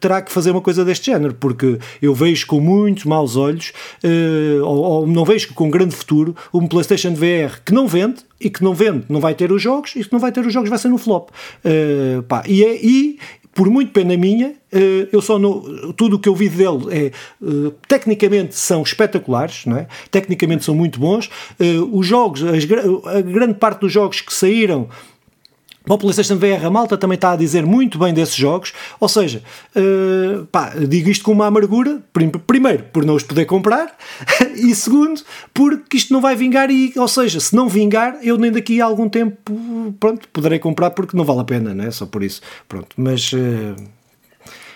terá que fazer uma coisa deste género, porque eu eu vejo com muitos maus olhos, uh, ou, ou, não vejo com grande futuro, um PlayStation VR que não vende e que não vende, não vai ter os jogos, e que não vai ter os jogos vai ser no flop. Uh, pá, e, é, e por muito pena minha, uh, eu só no, tudo o que eu vi dele é tecnicamente são espetaculares, não é? tecnicamente são muito bons. os jogos, as, a grande parte dos jogos que saíram o PlayStation VR, a malta também está a dizer muito bem desses jogos, ou seja, uh, pá, digo isto com uma amargura, primeiro, por não os poder comprar, <laughs> e segundo, porque isto não vai vingar, e, ou seja, se não vingar, eu nem daqui a algum tempo, pronto, poderei comprar porque não vale a pena, não é? Só por isso, pronto, mas... Uh...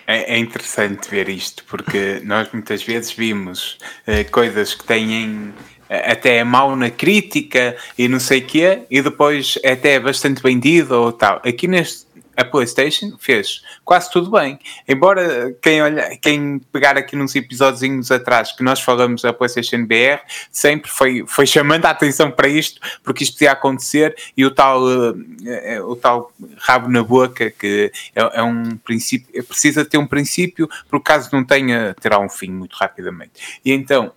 É, é, interessante ver isto, porque nós muitas vezes vimos uh, coisas que têm até é mau na crítica e não sei o quê, e depois é até bastante vendido ou tal. Aqui neste, a PlayStation fez quase tudo bem. Embora quem, olha, quem pegar aqui nos episódios atrás que nós falamos da PlayStation BR, sempre foi, foi chamando a atenção para isto, porque isto podia acontecer e o tal, uh, o tal rabo na boca, que é, é, um princípio, precisa ter um princípio, por caso não tenha, terá um fim muito rapidamente. E então.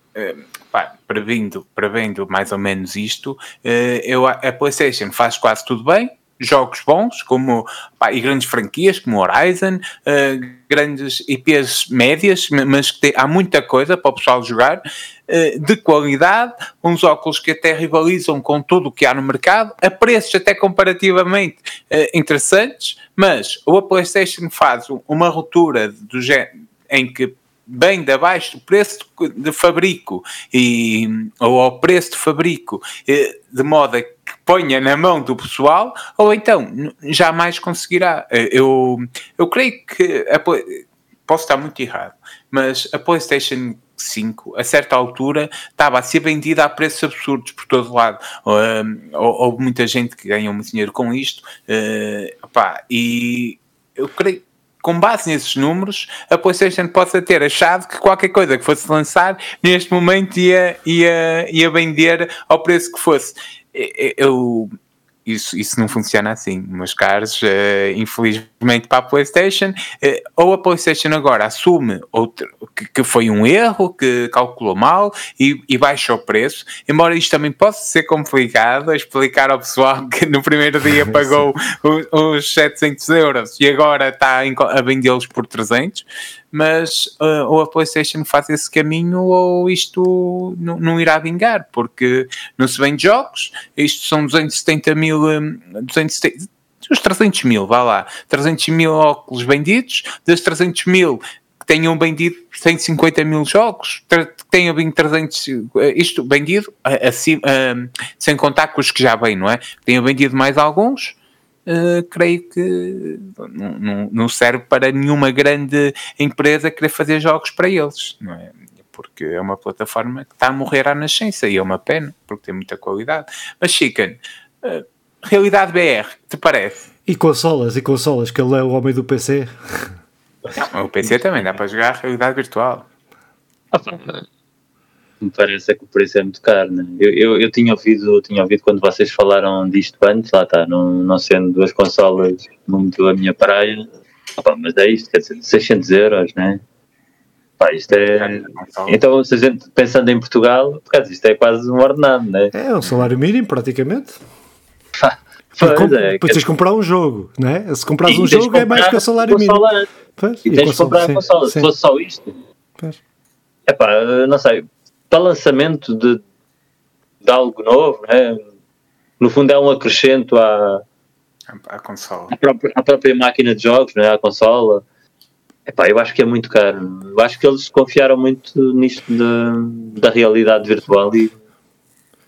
Pá, prevendo, prevendo mais ou menos isto, uh, eu, a PlayStation faz quase tudo bem, jogos bons, como pá, e grandes franquias, como Horizon, uh, grandes IPs médias, mas que tem, há muita coisa para o pessoal jogar, uh, de qualidade, uns óculos que até rivalizam com tudo o que há no mercado, a preços até comparativamente uh, interessantes, mas ou a PlayStation faz uma ruptura do género em que bem de abaixo do preço de fabrico e, ou ao preço de fabrico, eh, de modo a que ponha na mão do pessoal, ou então jamais conseguirá. Eh, eu, eu creio que a, posso estar muito errado, mas a PlayStation 5, a certa altura, estava a ser vendida a preços absurdos por todo lado. Houve muita gente que ganhou muito dinheiro com isto, opá, e eu creio com base nesses números, a PlayStation possa ter achado que qualquer coisa que fosse lançar neste momento ia, ia, ia vender ao preço que fosse. Eu, isso, isso não funciona assim, meus caros. Uh, infelizmente para a PlayStation, uh, ou a PlayStation agora assume outro, que, que, foi um erro, que calculou mal e, e baixa o preço. Embora isto também possa ser complicado, explicar ao pessoal <laughs> que no primeiro dia <laughs> pagou os, os 700 euros e agora está a vendê-los por 300 mas uh, ou a PlayStation faz esse caminho ou isto não, irá vingar, porque não se vende jogos, isto são 270 mil, um, 270, os 300 mil, vá lá, 300 mil óculos vendidos, das 300 mil que tenham vendido 150 mil jogos, tenham vindo 300, isto vendido, assim, sem contar com os que já vêm, não é? Tenham vendido mais alguns, uh, creio que não, não, serve para nenhuma grande empresa querer fazer jogos para eles, não é? Porque é uma plataforma que está a morrer à nascença e é uma pena, porque tem muita qualidade. Mas, Chicken, uh, realidade BR, te parece? E consolas, e consolas, que ele é o homem do PC. Não, o PC também dá para jogar realidade virtual. Me parece é que o preço é muito caro. Né? Eu, eu, eu, tinha, ouvido, tinha ouvido quando vocês falaram disto antes, lá está, não, não sendo duas consolas muito a minha praia, opa, mas é isto, quer dizer, 600 euros, né? Pá, isto é. Então, se a gente pensando em Portugal, isto é quase um ordenado, né? É um salário mínimo, praticamente. Pois comp é, depois tens de comprar um jogo, né? Se compras um jogo é mais que o salário mínimo. Pois, e, e tens de comprar a consola. Se fosse só isto, é pá, não sei para lançamento de, de algo novo, né? no fundo é um acrescento à, à, consola. À própria, à própria máquina de jogos, né? à consola. Epá, eu acho que é muito caro. Eu acho que eles confiaram muito nisto da, da realidade virtual e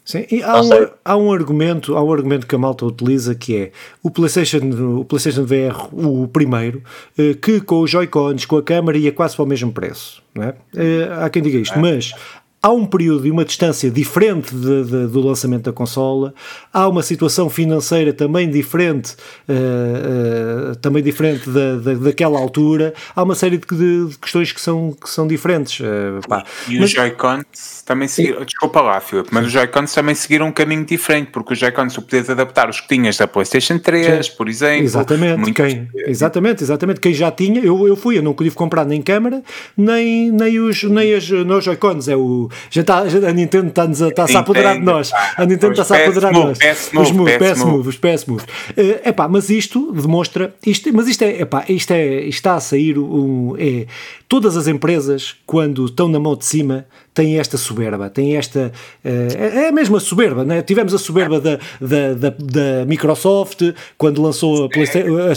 Sim, e há um, há um, argumento, há um argumento que a malta utiliza que é o PlayStation, o PlayStation VR, o primeiro, eh, que com os Joy-Cons, com a câmera ia quase para o mesmo preço. Não é? Eh, há quem diga isto, é. mas há um período e uma distância diferente de, de, do lançamento da consola, há uma situação financeira também diferente, uh, uh, também diferente da, da, daquela altura, há uma série de, de, questões que são, que são diferentes. Uh, e os Joy-Cons também seguiram, desculpa lá, Filipe, mas os Joy-Cons também seguiram um caminho diferente, porque os Joy-Cons tu podias adaptar os que tinhas da PlayStation 3, Sim. por exemplo. Exatamente, quem, exatamente, exatamente, quem já tinha, eu, eu fui, eu não tive comprar nem câmara, nem, nem os, nem as, Joy-Cons, é o já está, a Nintendo está-nos a, está a apoderar de nós. A Nintendo está-se a apoderar de nós. Os move, PS Move, os PS Move. Uh, epá, mas isto demonstra, isto, mas isto é, epá, isto é, está a sair um, é, todas as empresas, quando estão na mão de cima, têm esta soberba, têm esta. Uh, é a mesma soberba, né? Tivemos a soberba da, da, da, da Microsoft quando lançou a, a, a,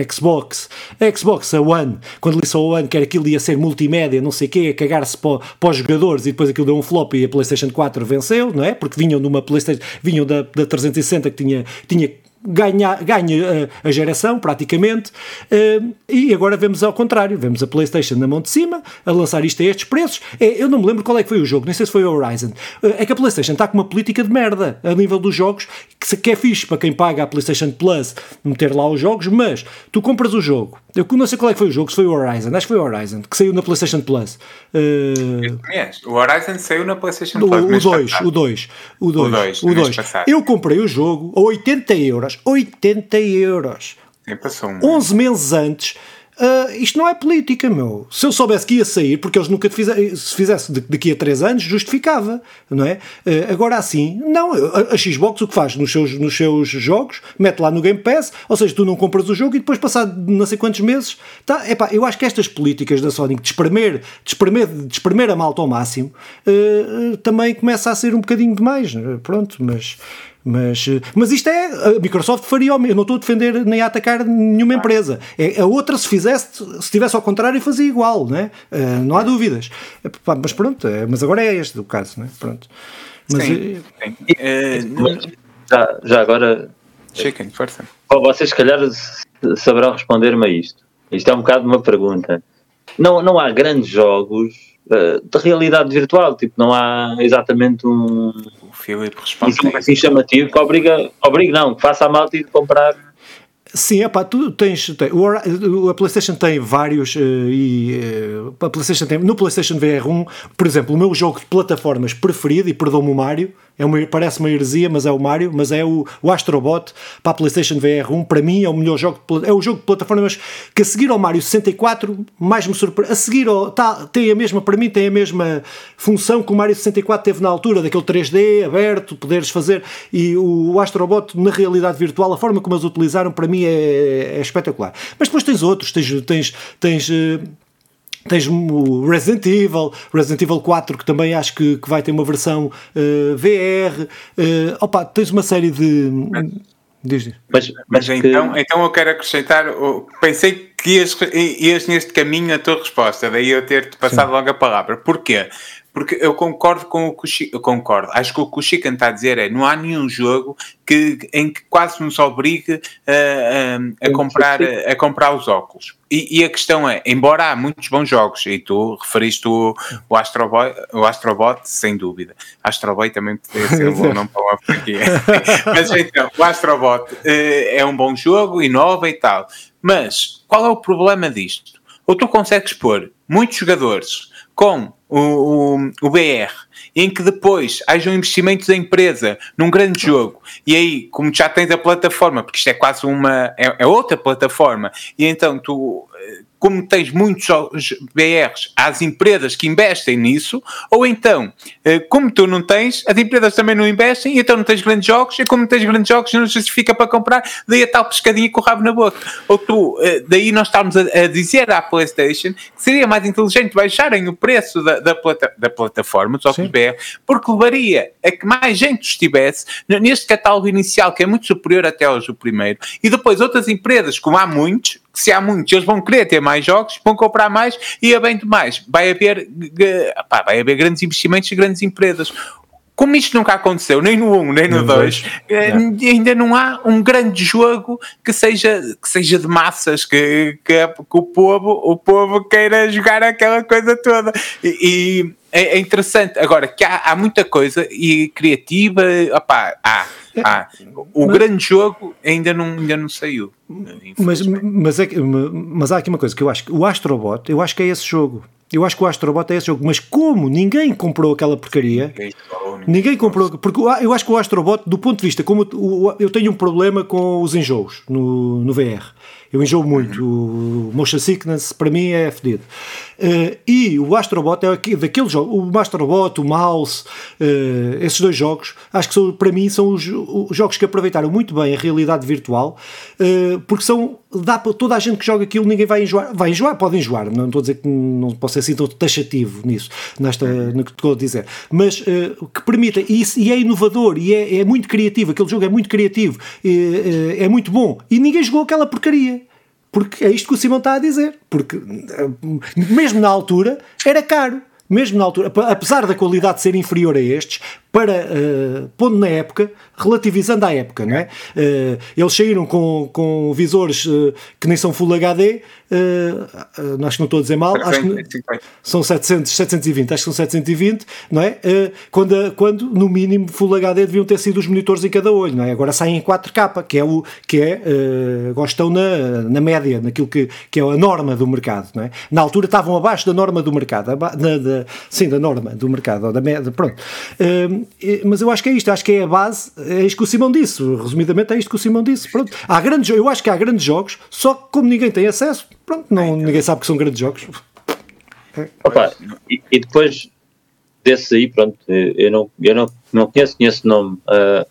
a, Xbox, a Xbox, a One, quando lançou a One, que era aquilo ia ser multimédia, não sei o quê, a cagar-se para, para os jogadores e depois aquilo deu um flop e a PlayStation 4 venceu, não é? Porque vinham numa PlayStation, vinham da, da 360 que tinha, tinha ganha, ganha a, eh, a geração praticamente uh, e agora vemos ao contrário, vemos a Playstation na mão de cima a lançar isto a estes preços é, eu não me lembro qual é que foi o jogo, nem sei se foi o Horizon uh, é que a Playstation está com uma política de merda a nível dos jogos, que, que é fixe para quem paga a Playstation Plus meter lá os jogos, mas tu compras o jogo eu não sei qual é que foi o jogo, se foi o Horizon, acho que foi o Horizon, que saiu na PlayStation Plus. Uh... O Horizon saiu na PlayStation Plus. O 2, o 2, o 2, o 2. Eu comprei o jogo a 80 euros, 80 euros. passou um 11 meses antes Uh, isto não é política, meu. Se eu soubesse que ia sair, porque eles nunca fizeram, se fizesse daqui a 3 anos, justificava, não é? Uh, agora assim, não. A, a, Xbox o que faz nos seus, nos seus jogos, mete lá no Game Pass, ou seja, tu não compras o jogo e depois, passado não sei quantos meses, tá, epá, eu acho que estas políticas da Sony de espremer, de espremer, de espremer a malta ao máximo, uh, também começa a ser um bocadinho demais, pronto, mas. Mas, mas isto é. A Microsoft faria o mesmo. Eu não estou a defender nem a atacar nenhuma empresa. É, a outra, se fizesse, se tivesse ao contrário, fazia igual, né? Uh, não há dúvidas. Mas pronto, é, mas agora é este o caso, né? Pronto. Mas, sim, sim. Já, já agora. Chicken, força. Vocês, se calhar, saberão responder-me a isto. Isto é um bocado uma pergunta. Não, não há grandes jogos de realidade virtual, tipo, não há exatamente um Filipe responde. Um assim chamativo que obriga, obriga não, que faça a malta de comprar. Sim, epá, tu tens, tem, o, a PlayStation tem vários uh, e uh, a PlayStation tem, no PlayStation VR 1, por exemplo, o meu jogo de plataformas preferido, e perdão-me o Mario, é uma, parece uma heresia, mas é o Mario, mas é o, o Astrobot para a PlayStation VR 1. Para mim é o melhor jogo, de, é o jogo de plataformas que a seguir ao Mario 64 mais me surpreende. A seguir ao, tá, tem a mesma, para mim, tem a mesma função que o Mario 64 teve na altura, daquele 3D aberto, poderes fazer. E o, o Astrobot na realidade virtual, a forma como eles utilizaram, para mim é, é espetacular. Mas depois tens outros, tens, tens, tens uh, Tens o Resident Evil, Resident Evil 4, que também acho que, que vai ter uma versão uh, VR. Uh, opa, tens uma série de. Diz, diz. Mas, mas, mas então, então eu quero acrescentar. Pensei que ias, ias neste caminho a tua resposta, daí eu ter-te passado Sim. logo a palavra. Porquê? Porque eu concordo com o que o Chico, concordo. Acho que o que o Chico está a dizer é não há nenhum jogo que, em que quase nos obrigue a, a, a comprar, a comprar os óculos. E, e, a questão é, embora há muitos bons jogos, e tu referiste o, o, Astroboy, o Astrobot, sem dúvida. Astroboy também poderia ser um <laughs> bom nome para uma franquia. <laughs> Mas então, o Astrobot uh, é um bom jogo, inova e tal. Mas qual é o problema disto? Ou tu consegues pôr muitos jogadores com o, o, o BR, em que depois haja um investimento da empresa num grande jogo, e aí, como já tens a plataforma, porque isto é quase uma. é, é outra plataforma, e então tu como tens muitos BRs às empresas que investem nisso, ou então, eh, como tu não tens, as empresas também não investem, e então não tens grandes jogos, e como não tens grandes jogos, não justifica para comprar, daí a tal pescadinha com o rabo na boca. Ou tu, eh, daí nós estamos a, dizer à PlayStation que seria mais inteligente baixarem o preço da, da, plata, da plataforma, dos óculos BR, porque levaria a que mais gente estivesse neste catálogo inicial, que é muito superior até aos do primeiro, e depois outras empresas, como há muitos, se há muitos, eles vão querer ter mais jogos, vão comprar mais e, bem demais, vai haver, pá, vai haver grandes investimentos e grandes empresas. Como isto nunca aconteceu, nem no 1, nem no 2, eh, ainda não há um grande jogo que seja, que seja de massas, que, que, que o, povo, o povo queira jogar aquela coisa toda. E, e é, é, interessante. Agora, que há, há muita coisa e criativa, opá, há. Há. O mas, grande jogo ainda não, ainda não saiu. Mas, mas, é, mas há aqui uma coisa que eu acho que o Astrobot, eu acho que é esse jogo. Eu acho que o Astrobot é esse jogo, mas como ninguém comprou aquela porcaria, ninguém comprou, porque eu acho que o Astrobot, do ponto de vista, como eu tenho um problema com os enjoos no, no VR. Eu enjoo muito. Uhum. O Motion Sickness, para mim, é fedido. Uh, e o Astrobot é daquele jogo. O Astrobot, o Mouse, uh, esses dois jogos, acho que são, para mim são os, os, jogos que aproveitaram muito bem a realidade virtual, uh, porque são. Dá para toda a gente que joga aquilo, ninguém vai enjoar. Vai enjoar, pode enjoar. Não estou a dizer que não posso ser assim tão taxativo nisso, nesta, no que estou a dizer. Mas que permita, e, e, é inovador, e é, é, muito criativo. Aquele jogo é muito criativo, é muito bom. E ninguém jogou aquela porcaria. Porque é isto que o Simão está a dizer. Porque, mesmo na altura, era caro. Mesmo na altura, apesar da qualidade ser inferior a estes, para, uh, pondo na época, relativizando à época, não é? Uh, eles saíram com, com visores uh, que nem são Full HD, uh, acho que não estou a dizer mal, acho que são 700, 720, acho que são 720, não é? quando, quando, no mínimo, Full HD deviam ter sido os monitores em cada olho, não é? Agora saem em 4K, que é, o, que é estão na, na média, naquilo que, que é a norma do mercado, não é? Na altura estavam abaixo da norma do mercado, da, da, sim, da norma do mercado, da média, pronto. Mas eu acho que é isto, acho que é a base, é isto que o Simão disse, resumidamente é isto que o Simão disse. Pronto. Há grandes, eu acho que há grandes jogos, só que como ninguém tem acesso, pronto, não, ninguém sabe que são grandes jogos. Opa, e, e, depois desse aí, pronto, eu não, eu não, não conheço, conheço o nome, uh,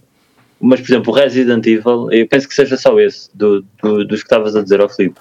mas por exemplo, o Resident Evil, eu penso que seja só esse, do, do dos que estavas a dizer ao Filipe.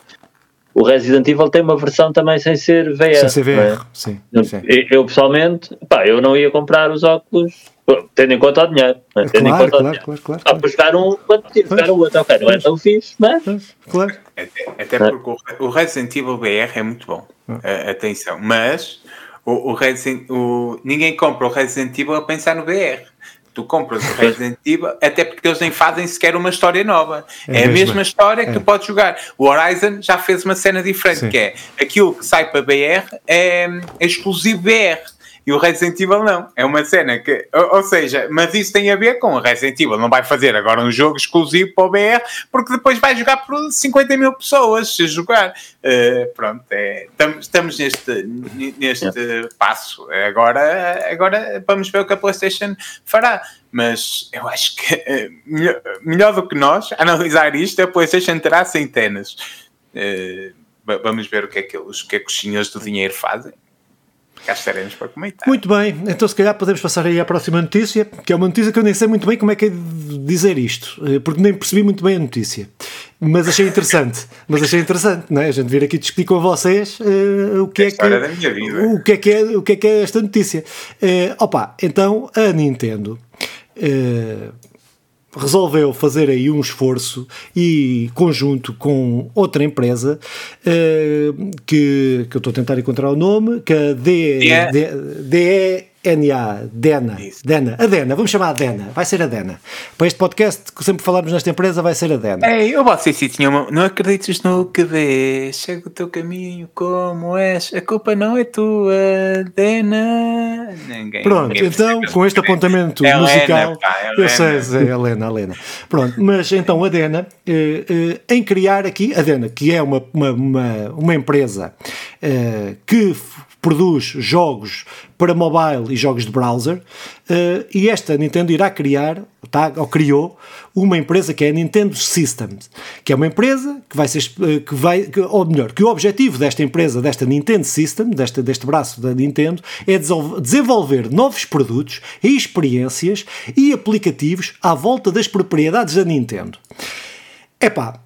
O Resident Evil tem uma versão também sem ser VR. Sem ser VR, é? sim, sim. Eu, eu, pessoalmente, pá, eu não ia comprar os óculos tendo em conta o dinheiro. Né? Tendo claro, em conta claro, o dinheiro. claro, claro, Ah, pois ficar um ficar o outro, ok, não é tão fixe, mas. Claro. Até, até porque o Resident Evil VR é muito bom. Uh, atenção, mas o, o Resident, o, ninguém compra o Resident Evil a pensar no VR. Tu compras o Resident <laughs> Evil, até porque eles nem fazem sequer uma história nova. É, é a mesma história que é. tu podes jogar. O Horizon já fez uma cena diferente, Sim. que é aquilo que sai para BR é, é exclusivo BR. E o Resident Evil não. É uma cena que. Ou, ou, seja, mas isso tem a ver com o Resident Evil. Não vai fazer agora um jogo exclusivo para o BR, porque depois vai jogar por 50 mil pessoas se jogar. Uh, pronto, é, estamos, estamos neste, neste passo. Agora, agora vamos ver o que a PlayStation fará. Mas eu acho que uh, melhor, melhor, do que nós <laughs> analisar isto, a PlayStation terá centenas. Uh, vamos ver o que é que, os, o que, é que os senhores do dinheiro fazem cá estaremos para comentar. Muito bem, então se calhar podemos passar aí à próxima notícia, que é uma notícia que eu nem sei muito bem como é que é de dizer isto, eh, porque nem percebi muito bem a notícia. Mas achei interessante, <laughs> mas achei interessante, não é? A gente vir aqui discutir com vocês uh, o que é, é que o que é que é, o que é que é esta notícia. Uh, opa, então a Nintendo uh, resolveu fazer aí um esforço e conjunto com outra empresa uh, que, que eu estou a tentar encontrar o nome, que a D, yeah. D, D, NA, Dena, Dena, a Dena, vamos chamar a Dena, vai ser a Dena. Para este podcast que sempre falamos nesta empresa, vai ser a Dena. Ei, eu você se tinha uma, não acredites no que vês, chega o teu caminho como és, a culpa não é tua, Dena. Ninguém, Pronto, ninguém então com este apontamento <laughs> é musical, Helena, pá, eu sei, é Helena, Helena. Pronto, mas então a Dena, eh, eh, em criar aqui, a Dena, que é uma, uma, uma, uma empresa eh, que produz jogos para mobile e jogos de browser, uh, e esta Nintendo irá criar, tá, ou criou, uma empresa que é a Nintendo Systems, que é uma empresa que vai ser, uh, que vai, que, ou melhor, que o objetivo desta empresa, desta Nintendo System, desta, deste braço da Nintendo, é desenvolver novos produtos e experiências e aplicativos à volta das propriedades da Nintendo. Epá,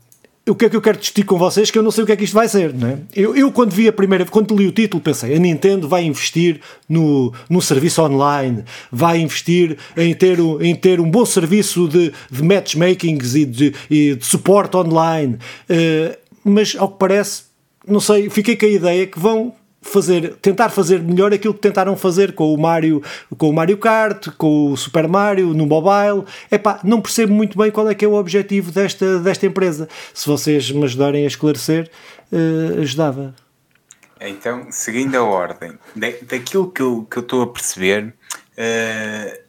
o que é que eu quero discutir com vocês que eu não sei o que é que isto vai ser, não é? Eu, eu quando vi a primeira, quando li o título, pensei, a Nintendo vai investir no, no serviço online, vai investir em ter, em ter um bom serviço de, de matchmakings e de, e de suporte online, uh, mas ao que parece, não sei, fiquei com a ideia que vão fazer, tentar fazer melhor aquilo que tentaram fazer com o Mario, com o Mario Kart, com o Super Mario no mobile. Epá, não percebo muito bem qual é que é o objetivo desta, desta empresa. Se vocês me ajudarem a esclarecer, uh, ajudava. Então, seguindo a ordem, daquilo que eu, que eu estou a perceber, uh,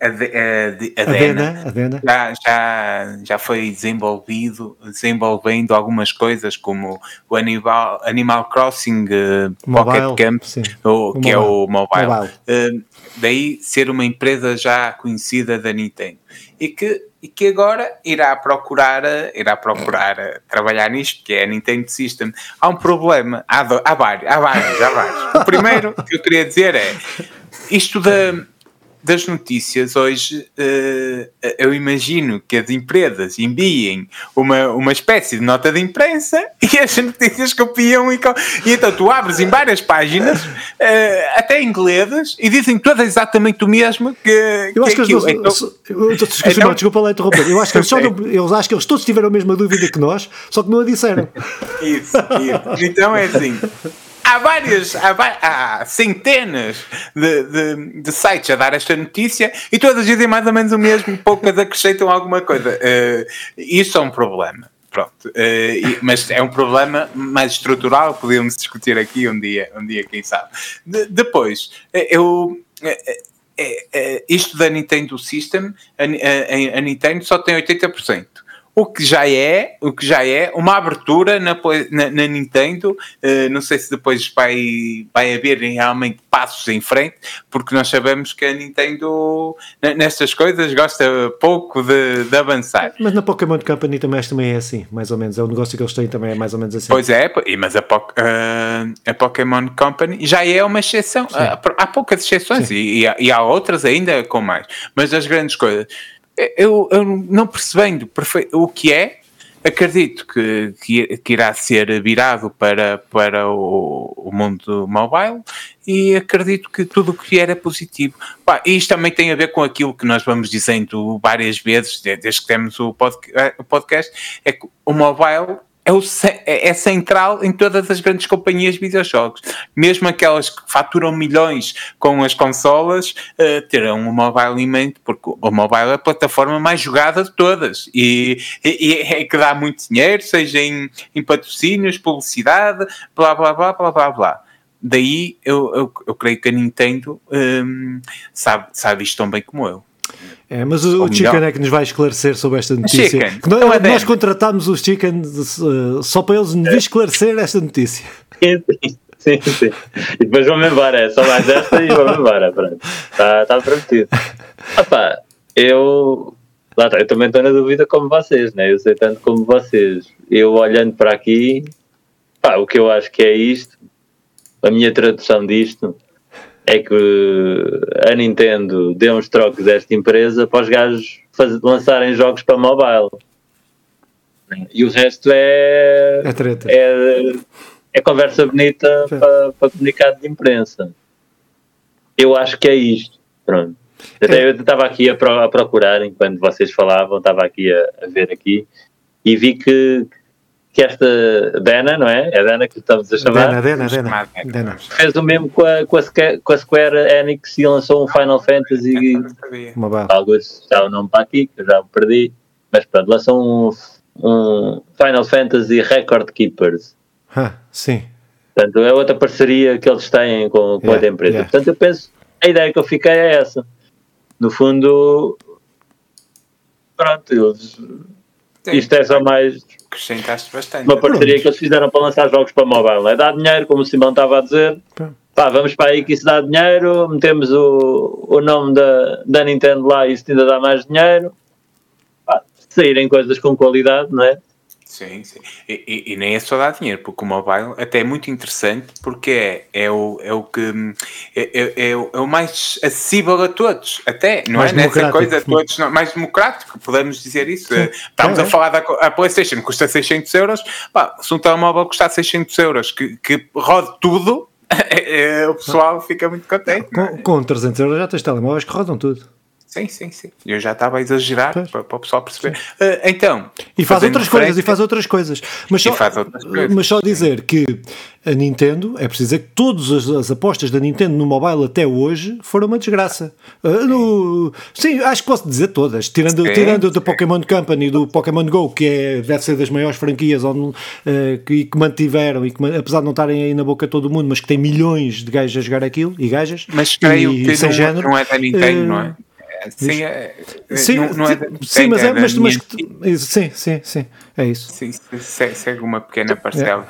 a, a, a, Dena, já, já, já foi desenvolvido, desenvolvendo algumas coisas como o Animal, Animal Crossing uh, Pocket Camp, o, que é o mobile. mobile. Uh, daí ser uma empresa já conhecida da Nintendo e que, e que agora irá procurar, irá procurar trabalhar nisto, que é a Nintendo System. Há um problema, há, do, há vários, há vários, há vários. O primeiro que eu queria dizer é isto da das notícias hoje, uh, eu imagino que as empresas enviem uma, uma espécie de nota de imprensa <laughs> e as notícias copiam e, e então tu abres em várias páginas, uh, até inglesas, e dizem todas exatamente o mesmo que, eu acho que, que. Eles, então, eu, desculpa, então, desculpa lá interromper. Eu acho que eles, <laughs> só eles acho que eles todos tiveram a mesma dúvida que nós, só que não a disseram. Isso, isso. Então é assim há várias, há, há centenas de, de, de, sites a dar esta notícia e todas dizem mais ou menos o mesmo, poucas acrescentam alguma coisa. Uh, isso é um problema. Pronto, uh, mas é um problema mais estrutural, podemos discutir aqui um dia, um dia quem sabe. De, depois, eh, eu, é, é, isto da Nintendo System, a, a, a, Nintendo só tem 80%. O que já é, o que já é uma abertura na, na, na Nintendo. Uh, não sei se depois vai, vai haver realmente passos em frente, porque nós sabemos que a Nintendo nestas coisas gosta pouco de, de avançar. Mas na Pokémon Company também, também é assim, mais ou menos. É o negócio que eles têm também é mais ou menos assim. Pois é, mas a, po uh, a Pokémon Company já é uma exceção. Uh, há poucas exceções e, e, há, e há outras ainda com mais. Mas as grandes coisas eu, eu não percebendo o que é, acredito que, que, que, irá ser virado para, para o, o, mundo mobile e acredito que tudo o que vier é positivo. Pá, isto também tem a ver com aquilo que nós vamos dizendo várias vezes, desde que temos o podcast, é que o mobile é, o, é, é central em todas as grandes companhias de videojogos. Mesmo aquelas que faturam milhões com as consolas, uh, terão o mobile em mente, porque o mobile é a plataforma mais jogada de todas e, e, e é que dá muito dinheiro, seja em, em patrocínios, publicidade, blá blá blá blá blá blá daí eu, eu, eu, creio que a Nintendo um, sabe, sabe isto tão bem como eu. É, mas o, o Chicken é que nos vai esclerecer sobre esta notícia. Nós, nós contratámos os Chicken uh, só para eles nos esclarecer esta notícia. <laughs> Sim, sim. E depois vamos embora, é só mais esta e vamos embora. Está tá prometido. Opa, eu. Lá tá, eu também estou na dúvida como vocês, né? Eu sei tanto como vocês. Eu olhando para aqui, pá, o que eu acho que é isto, a minha tradução disto é que a Nintendo deu uns trocos desta empresa para os gajos fazer, lançarem jogos para mobile. E o resto é. É treta. É, é conversa bonita para, para comunicado de imprensa. Eu acho que é isto. Pronto. Até é. eu estava aqui a, procurar, enquanto vocês falavam, estava aqui a, a ver aqui e vi que, que esta Dana, não é? É a Dana que estamos a chamar. Dana, Dana, Dana. Fez o mesmo com a, com, a, com a Square Enix e lançou um Final Fantasy. Alguns está o nome para aqui, que eu já o perdi. Mas pronto, lançou um, um Final Fantasy Record Keepers. Ah, sim. Portanto, é outra parceria que eles têm com, com yeah, a empresa. Yeah. Portanto, eu penso, a ideia que eu fiquei é essa. No fundo, pronto, eles, isto é só mais acrescentaste bastante. Uma parceria que eles fizeram para lançar jogos para mobile. É dar dinheiro, como o Simão estava a dizer. Pá, vamos para aí que isso dá dinheiro, metemos o, o nome da, da Nintendo lá e isso ainda dá mais dinheiro. Pá, saírem coisas com qualidade, não é? Sim, sim. E, e, e, nem é só dar dinheiro, porque o mobile até é muito interessante porque é, é, o, é o que é, é, é, é o mais acessível a todos, até, não mais é? Nessa coisa, todos, não, mais democrático, podemos dizer isso. Sim. Estamos é, a falar da a PlayStation, custa 600 euros, pá, se um telemóvel custar 600 euros, que, que rode tudo, <laughs> o pessoal fica muito contente. Com, com 300 euros já tens telemóveis que rodam tudo. Sim, sim, sim. Eu já estava a exagerar para, para, o pessoal perceber. Uh, então. E faz outras coisas, e faz outras coisas. Mas só, outras coisas. mas só dizer que a Nintendo, é preciso dizer que todas as, as, apostas da Nintendo no mobile até hoje foram uma desgraça. Uh, no, sim, acho que posso dizer todas. Tirando, sim, tirando da Pokémon Company, do Pokémon Go, que é, deve ser das maiores franquias onde, uh, que, que, mantiveram, e que apesar de não estarem aí na boca todo mundo, mas que tem milhões de gajas a jogar aquilo, e gajas. Mas creio e, que sem não, não é da Nintendo, não é? Sim, é, sim, não, não é, sim mas, é, mas, mas sim, sim, sim, é isso. Sim, segue uma pequena parcela.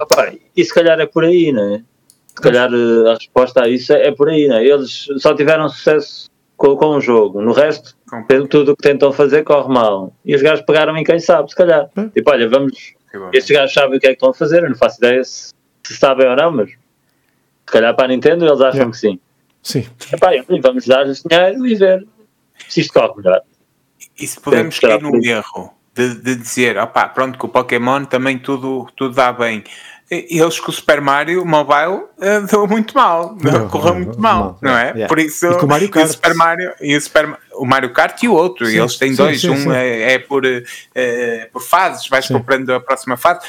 É. Opa, e se calhar é por aí, não é? Se calhar eh, a resposta a isso é, é por aí, não é? Eles só tiveram sucesso com, com o jogo, no resto, com... tudo o que tentam fazer corre mal. E os gajos pegaram em quem sabe, se calhar. É. Tipo, olha, vamos. Estes gajos sabem o que é que estão a fazer, eu não faço ideia se, se sabem ou não, mas se calhar para a Nintendo eles acham que sim. Sim. Epá, vamos dar o dinheiro e ver se isto corre melhor. E se podemos cair no erro de, de dizer, opá, pronto, que o Pokémon também tudo, tudo dá bem. E eles com o Super Mario Mobile uh, deu muito mal, não, correu muito mal, não, não é? Yeah. Por isso, e com o Mario Kart. o Super Mario e o, Super, o Mario Kart e o outro, sim, eles têm sim, dois, sim, um é, é, por, é, por fases, vais comprando a próxima fase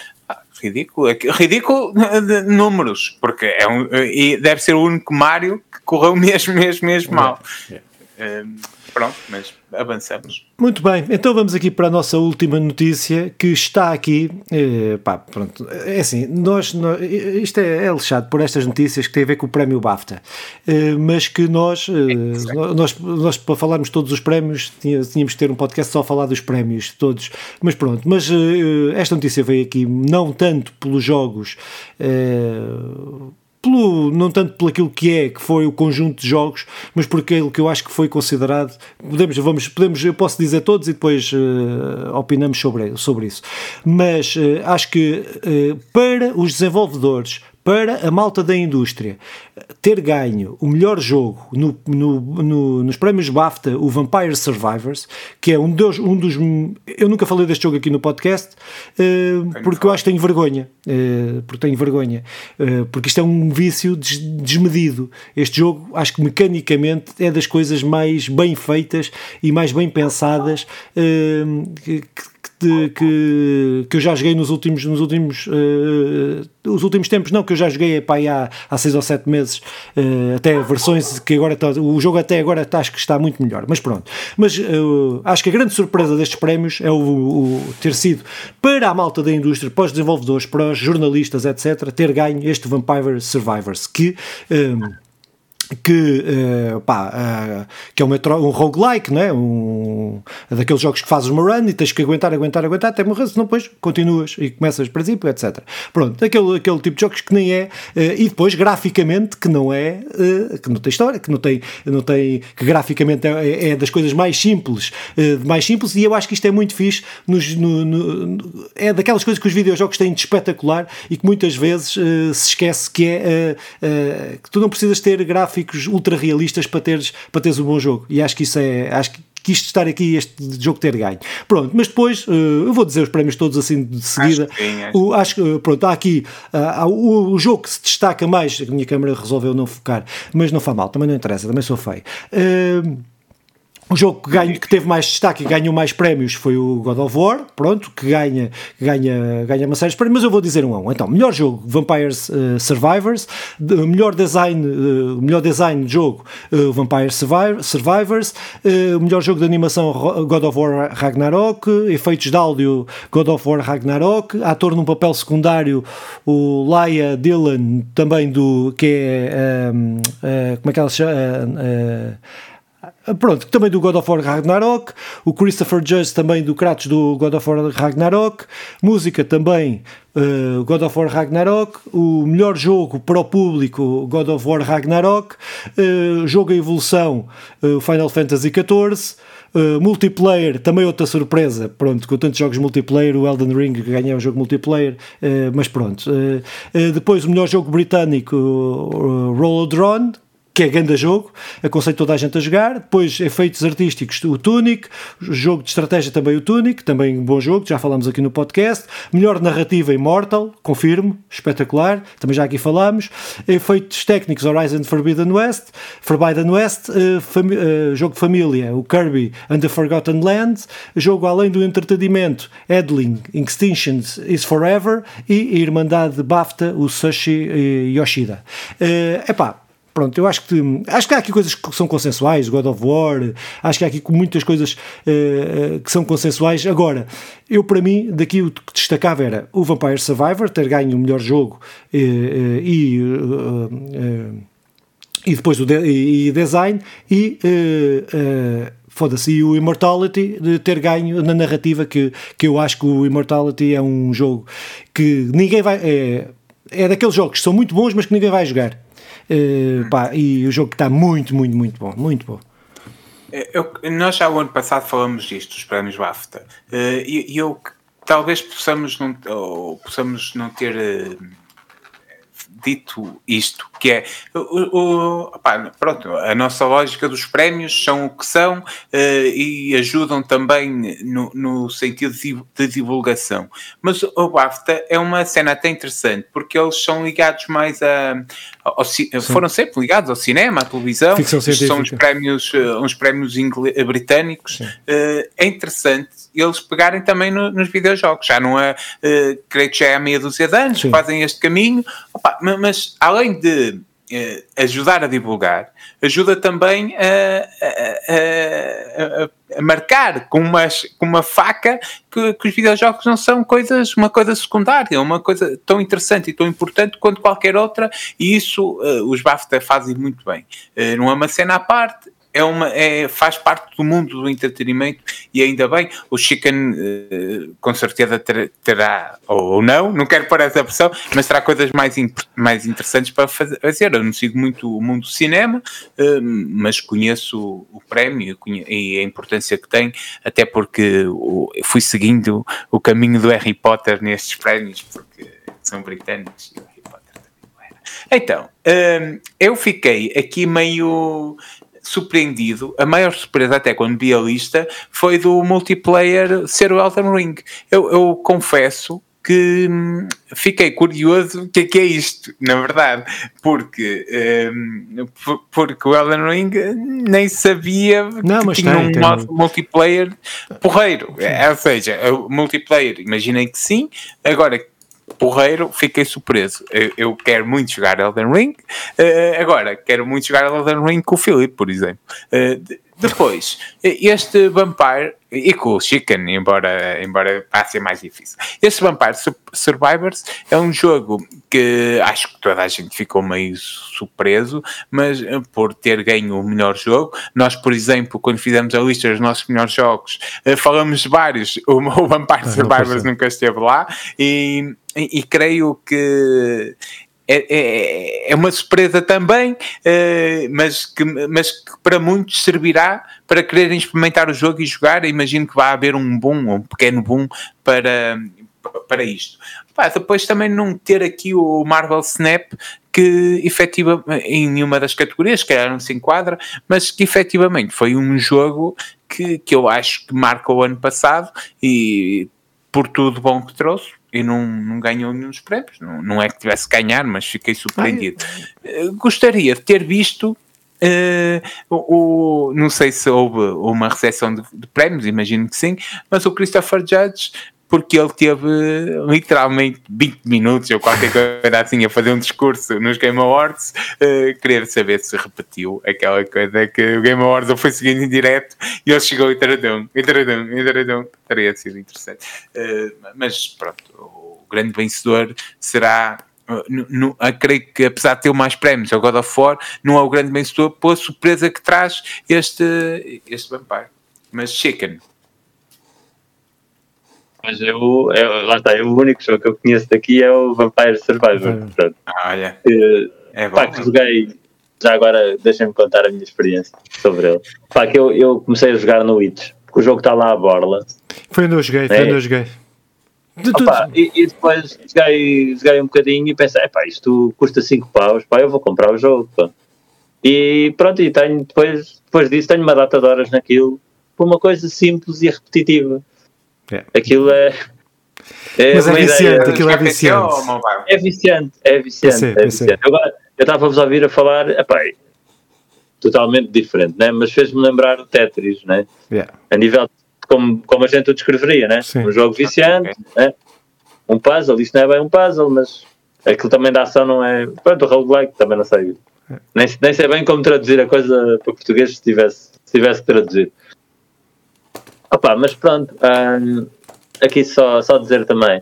ridículo. É ridículo de números, porque é um, e deve ser o único Mario correu <laughs> mesmo, mesmo, mesmo mal. Uh, pronto, mas avançamos. Muito bem, então vamos aqui para a nossa última notícia que está aqui. Eh, pá, pronto, é assim, nós, nós isto é, é lixado por estas notícias que têm a ver com o prémio BAFTA, eh, mas que nós, eh, nós, nós, para falarmos todos os prémios, tínhamos que ter um podcast só a falar dos prémios todos, mas pronto, mas eh, esta notícia veio aqui não tanto pelos jogos eh, pelo, não tanto pelo aquilo que é, que foi o conjunto de jogos, mas por aquilo que eu acho que foi considerado. Podemos, vamos, podemos, eu posso dizer todos e depois uh, opinamos sobre, sobre isso. Mas uh, acho que uh, para os desenvolvedores, para a malta da indústria ter ganho o melhor jogo no, no, no, nos prémios BAFTA, o Vampire Survivors, que é um dos, um dos. Eu nunca falei deste jogo aqui no podcast, uh, porque eu acho que tenho vergonha. Uh, porque tenho vergonha. Uh, porque isto é um vício des, desmedido. Este jogo, acho que mecanicamente é das coisas mais bem feitas e mais bem pensadas que, de, que, que eu já joguei nos últimos, nos últimos, uh, os últimos tempos, não, que eu já joguei pá, há, há seis ou sete meses, uh, até versões que agora está, o jogo até agora está, acho que está muito melhor, mas pronto. Mas uh, acho que a grande surpresa destes prémios é o, o, ter sido para a malta da indústria, para os desenvolvedores, para os jornalistas, etc., ter ganho este Vampire Survivors, que que, uh, pá, uh, que é um, um roguelike, não é? Um, daqueles jogos que fazes uma run e tens que aguentar, aguentar, aguentar até morrer, senão depois continuas e começas princípio, etc. Pronto, aquele, aquele tipo de jogos que nem é, uh, e depois graficamente que não é, que não tem história, que não tem, não tem que graficamente é, é das coisas mais simples, mais simples, e eu acho que isto é muito fixe, nos, no, no, é daquelas coisas que os videojogos têm de espetacular e que muitas vezes se esquece que é que tu não precisas ter gráficos gráficos ultra realistas para teres, para teres um bom jogo. E acho que isso é. Acho que quis estar aqui este jogo ter ganho. Pronto, mas depois uh, eu vou dizer os prémios todos assim de seguida. Acho que, sim, acho. O, acho que pronto, há aqui uh, o, o, jogo que se destaca mais, a minha câmera resolveu não focar, mas não faz mal, também não interessa, também sou feio. Uh, o jogo que, ganho, que teve mais destaque e ganhou mais prémios foi o God of War, pronto, que ganha, ganha, ganha uma série de prémios, mas eu vou dizer um a um. Então, melhor jogo, Vampires uh, Survivors, de, melhor design, uh, melhor design de jogo, uh, Survivors, uh, melhor jogo de animação, God of War Ragnarok, efeitos de áudio, God of War Ragnarok, ator num papel secundário, o Laia Dillon, também do, que é, como é que ela se chama? Pronto, também do God of War Ragnarok, o Christopher Judge também do Kratos do God of War Ragnarok, música também uh, God of War Ragnarok, o melhor jogo para o público God of War Ragnarok, uh, jogo a evolução uh, Final Fantasy XIV, Uh, multiplayer, também outra surpresa, pronto, com tantos jogos multiplayer, o Elden Ring ganhou o jogo multiplayer, uh, mas pronto. Uh, depois o melhor jogo britânico, uh, Roll Drone, que é grande jogo, aconselho toda a gente a jogar. Depois, efeitos artísticos, o Tunic, jogo de estratégia também o Tunic, também um bom jogo, já falamos aqui no podcast. Melhor narrativa Immortal, confirmo, espetacular, também já aqui falamos. Efeitos técnicos Horizon Forbidden West, Forbidden West, uh, uh, jogo de família, o Kirby and the Forgotten Lands, jogo além do entretenimento, Edling, Extinctions is Forever e a Irmandade de BAFTA, o Sushi uh, Yoshida. Uh, epá, pronto, eu acho que acho que há aqui coisas que são consensuais, God of War, acho que há aqui muitas coisas uh, que são consensuais. Agora, eu para mim, daqui o que destacava era o Vampire Survivor, ter ganho o melhor jogo uh, uh, e. e depois o de, e design e foda-se, e o Immortality de ter ganho na narrativa que, que eu acho que o Immortality é um jogo que ninguém vai é, é daqueles jogos que são muito bons mas que ninguém vai jogar Uh, pá, e o jogo está muito, muito, muito bom, muito bom. Eu, nós já o ano passado falamos disto, os prémios BAFTA, uh, e eu talvez possamos não, possamos não ter dito isto, que é o, o pronto, a nossa lógica dos prémios são o que são uh, e ajudam também no, no sentido de, de, divulgação. Mas o BAFTA é uma cena até interessante porque eles são ligados mais a. Ao, foram sempre ligados ao cinema, à televisão. São uns prémios, uh, uns prémios britânicos. Uh, é interessante eles pegarem também no, nos videojogos. Já não é, creio que já é há meia dúzia de anos, Sim. fazem este caminho. Opa, mas além de eh, ajudar a divulgar, ajuda também a, a, a, a marcar com, umas, com uma faca que, que, os videojogos não são coisas, uma coisa secundária, uma coisa tão interessante e tão importante quanto qualquer outra, e isso uh, os BAFTA fazem muito bem. Uh, não é uma cena à parte, é uma, é, faz parte do mundo do entretenimento e ainda bem, o Chicken uh, com certeza ter, terá, ou, não, não quero pôr essa pressão, mas terá coisas mais, mais interessantes para fazer. Eu não sigo muito o mundo do cinema, uh, mas conheço o, prémio e a importância que tem, até porque fui seguindo o caminho do Harry Potter nestes prémios, porque são britânicos e o Harry Potter também era. Então, uh, eu fiquei aqui meio surpreendido, a maior surpresa até quando vi a lista foi do multiplayer ser o Elden Ring. Eu, eu confesso que hum, fiquei curioso o que é que é isto, na verdade, porque, hum, porque o Elden Ring nem sabia não, que tinha tem, um tem. multiplayer porreiro. É, ou seja, o multiplayer, imaginei que sim, agora porreiro, fiquei surpreso. Eu, eu, quero muito jogar Elden Ring. Uh, agora, quero muito jogar Elden Ring com o Philip, por exemplo. Uh, depois, este Vampire, e com o Chicken, embora, embora passe mais difícil. Este Vampire Survivors é um jogo que acho que toda a gente ficou meio surpreso, mas eh, por ter ganho o melhor jogo. Nós, por exemplo, quando fizemos a lista dos nossos melhores jogos, falamos de vários. <laughs> O, o Vampire ah, Survivors nunca esteve lá e, e, e creio que é, é, é, uma surpresa também, eh, mas, que, mas que para muitos servirá para quererem experimentar o jogo e jogar. Imagino que vai haver um boom, um pequeno boom para, para isto. Pá, depois também não ter aqui o Marvel Snap, que efetivamente, em nenhuma das categorias, que não se enquadra, mas que efetivamente foi um jogo que, que eu acho que marca o ano passado e por tudo bom que trouxe e não, não ganhou nenhum dos prémios. Não, não é que tivesse que ganhar, mas fiquei surpreendido. Eh, gostaria de ter visto. Uh, o, o, não sei se houve uma recepção de, de, prémios, imagino que sim, mas o Christopher Judge porque ele teve literalmente 20 minutos ou qualquer coisa assim a fazer um discurso nos Game Awards, uh, querer saber se repetiu aquela coisa que o Game Awards eu fui seguindo em direto e ele chegou e taradão, e taradão, e taradão, teria sido interessante. Uh, mas pronto, o grande vencedor será no, no, creio que apesar de ter mais prémios ao God of War, não é o grande vencedor pela surpresa que traz este, este Vampire. Mas Chicken, mas eu, eu, lá está, o único jogo que eu conheço daqui é o Vampire Survivor. Ah, olha. Que, é bom. Pá, que joguei, já agora deixem-me contar a minha experiência sobre ele. Pá, que eu, eu comecei a jogar no Witch, porque o jogo está lá à borla. Foi onde eu joguei, foi onde eu joguei. De Opa, e, e, depois joguei, joguei um bocadinho e pensei, pá, isto custa 5 paus, pá, eu vou comprar o jogo, pá. E pronto, e tenho, depois, depois disso tenho uma data de horas naquilo, por uma coisa simples e repetitiva. É. Aquilo é. é Mas é viciante, aquilo é viciante. É viciante, é viciante. É viciante. Agora, eu estava-vos a ouvir a falar, epá, totalmente diferente, né? mas fez-me lembrar o Tetris, né? Yeah. a nível como, como a gente o descreveria, né? um jogo viciante, okay. né? um puzzle, isto não é bem um puzzle, mas aquilo também da ação não é. Pronto, o roguelike também não sei. É. Nem, nem sei bem como traduzir a coisa para português se tivesse, se tivesse que traduzir. Opa, mas pronto, um, aqui só, só dizer também,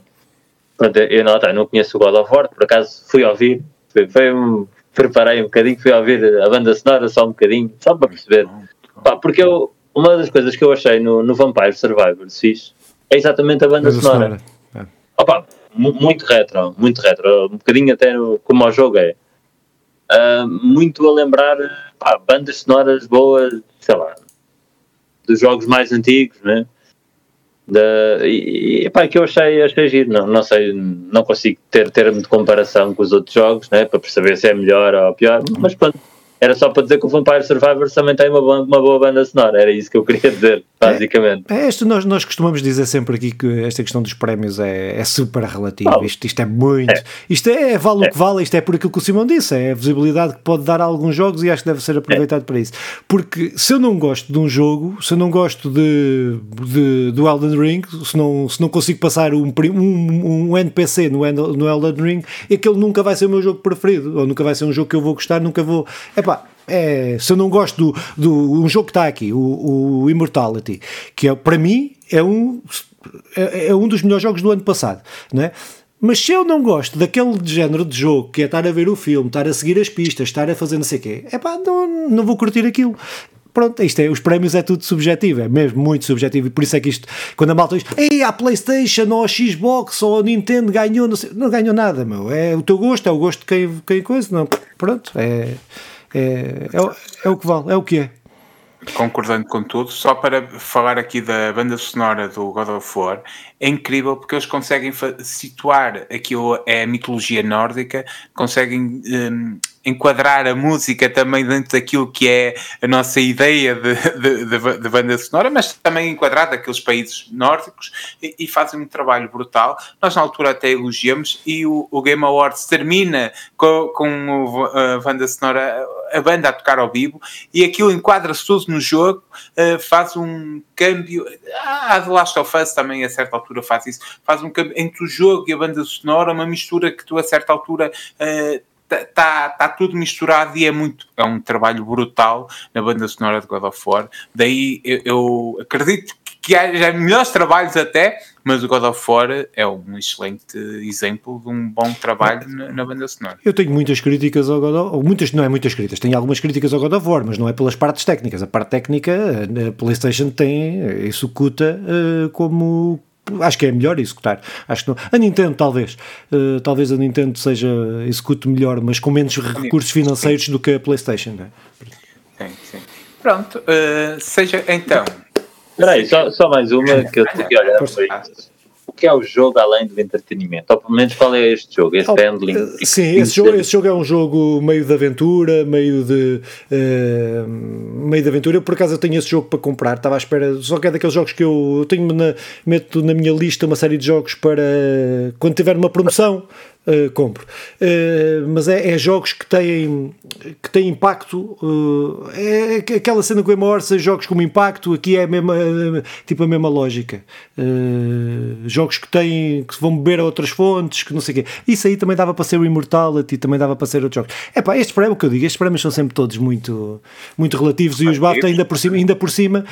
pronto, eu não, não conheço o God of War, por acaso fui ouvir, foi, foi um, preparei um bocadinho, fui ouvir a banda sonora só um bocadinho, só para perceber. Opa, porque eu, uma das coisas que eu achei no, no Vampire Survivors fiz é exatamente a banda sonora. sonora. É. Opa, muito retro, muito retro, um bocadinho até no, como o jogo é. Uh, muito a lembrar pá, bandas sonoras boas, sei lá, dos jogos mais antigos, né? Da, e, e pá, que eu achei, achei giro, não, não sei, não consigo ter termo de comparação com os outros jogos, né? Para perceber se é melhor ou pior, mas pronto, era só para dizer que o Vampire Survivors também tem uma, uma boa banda sonora, era isso que eu queria dizer, basicamente. É, é isto, nós, nós costumamos dizer sempre aqui que esta questão dos prémios é, é super relativa, oh. isto, isto é muito, é. isto é, vale é. o que vale, isto é por aquilo que o Simão disse, é a visibilidade que pode dar a alguns jogos e acho que deve ser aproveitado é. para isso. Porque se eu não gosto de um jogo, se eu não gosto de, de do Elden Ring, se não, se não consigo passar um, um, um NPC no, no Elden Ring, aquele nunca vai ser o meu jogo preferido, ou nunca vai ser um jogo que eu vou gostar, nunca vou. Epá, é, se eu não gosto do, do um jogo que está aqui, o, o Immortality, que é, para mim é um, é, é, um dos melhores jogos do ano passado, não é? Mas se eu não gosto daquele género de jogo que é estar a ver o filme, estar a seguir as pistas, estar a fazer não sei o quê, é pá, não, não vou curtir aquilo pronto, isto é, os prémios é tudo subjetivo, é mesmo muito subjetivo, e por isso é que isto, quando a malta diz, ei, a Playstation, ou a Xbox, ou a Nintendo ganhou, não, sei, não ganhou nada, meu, é o teu gosto, é o gosto de quem, quem coisa, não, pronto, é, é, é, é o que vale, é o que é. Concordando com tudo, só para falar aqui da banda sonora do God of War, é incrível porque eles conseguem situar aquilo é a mitologia nórdica, conseguem um, enquadrar a música também dentro daquilo que é a nossa ideia de, de, de, banda sonora, mas também enquadrar daqueles países nórdicos e, e, fazem um trabalho brutal. Nós na altura até elogiamos e o, o Game Awards termina com, com a banda sonora, a banda a tocar ao vivo e aquilo enquadra-se tudo no jogo, uh, faz um câmbio. Ah, a The Last of Us também a certa altura faz isso, faz um câmbio entre o jogo e a banda sonora, uma mistura que tu a certa altura. Está tá tudo misturado e é muito é um trabalho brutal na banda sonora de God of War daí eu, eu acredito que há melhores trabalhos até mas o God of War é um excelente exemplo de um bom trabalho na, na banda sonora. Eu tenho muitas críticas ao God of War, muitas, não é muitas críticas, tenho algumas críticas ao God of War, mas não é pelas partes técnicas. A parte técnica, a PlayStation tem, executa uh, como acho que é melhor executar. Acho que não. A Nintendo, talvez. Uh, talvez a Nintendo seja execute melhor, mas com menos recursos financeiros do que a PlayStation. É? Sim, sim. Pronto, uh, seja então. Espera aí, só, só mais uma que eu tenho que olhar o que é o jogo além do entretenimento? Ou pelo menos qual é este jogo, este oh, handling? Eh, sim, esse jogo, esse jogo é um jogo meio de aventura, meio de uh, meio de aventura. Eu, por acaso eu tenho esse jogo para comprar, estava à espera, só que é daqueles jogos que eu, eu tenho na, meto na minha lista uma série de jogos para quando tiver uma promoção uh, compro. Uh, mas é, é, jogos que têm, que têm impacto. Uh, é, aquela cena com a maior, jogos com impacto, aqui é a mesma, tipo a mesma lógica. jogos que têm que vão beber a outras fontes, que não sei o quê. Isso aí também dava para ser o Immortality, também dava para ser outros jogos. É pá, estes prémios que eu digo, estes prémios são sempre todos muito, muito relativos e os BAFTA ainda por cima, ainda por cima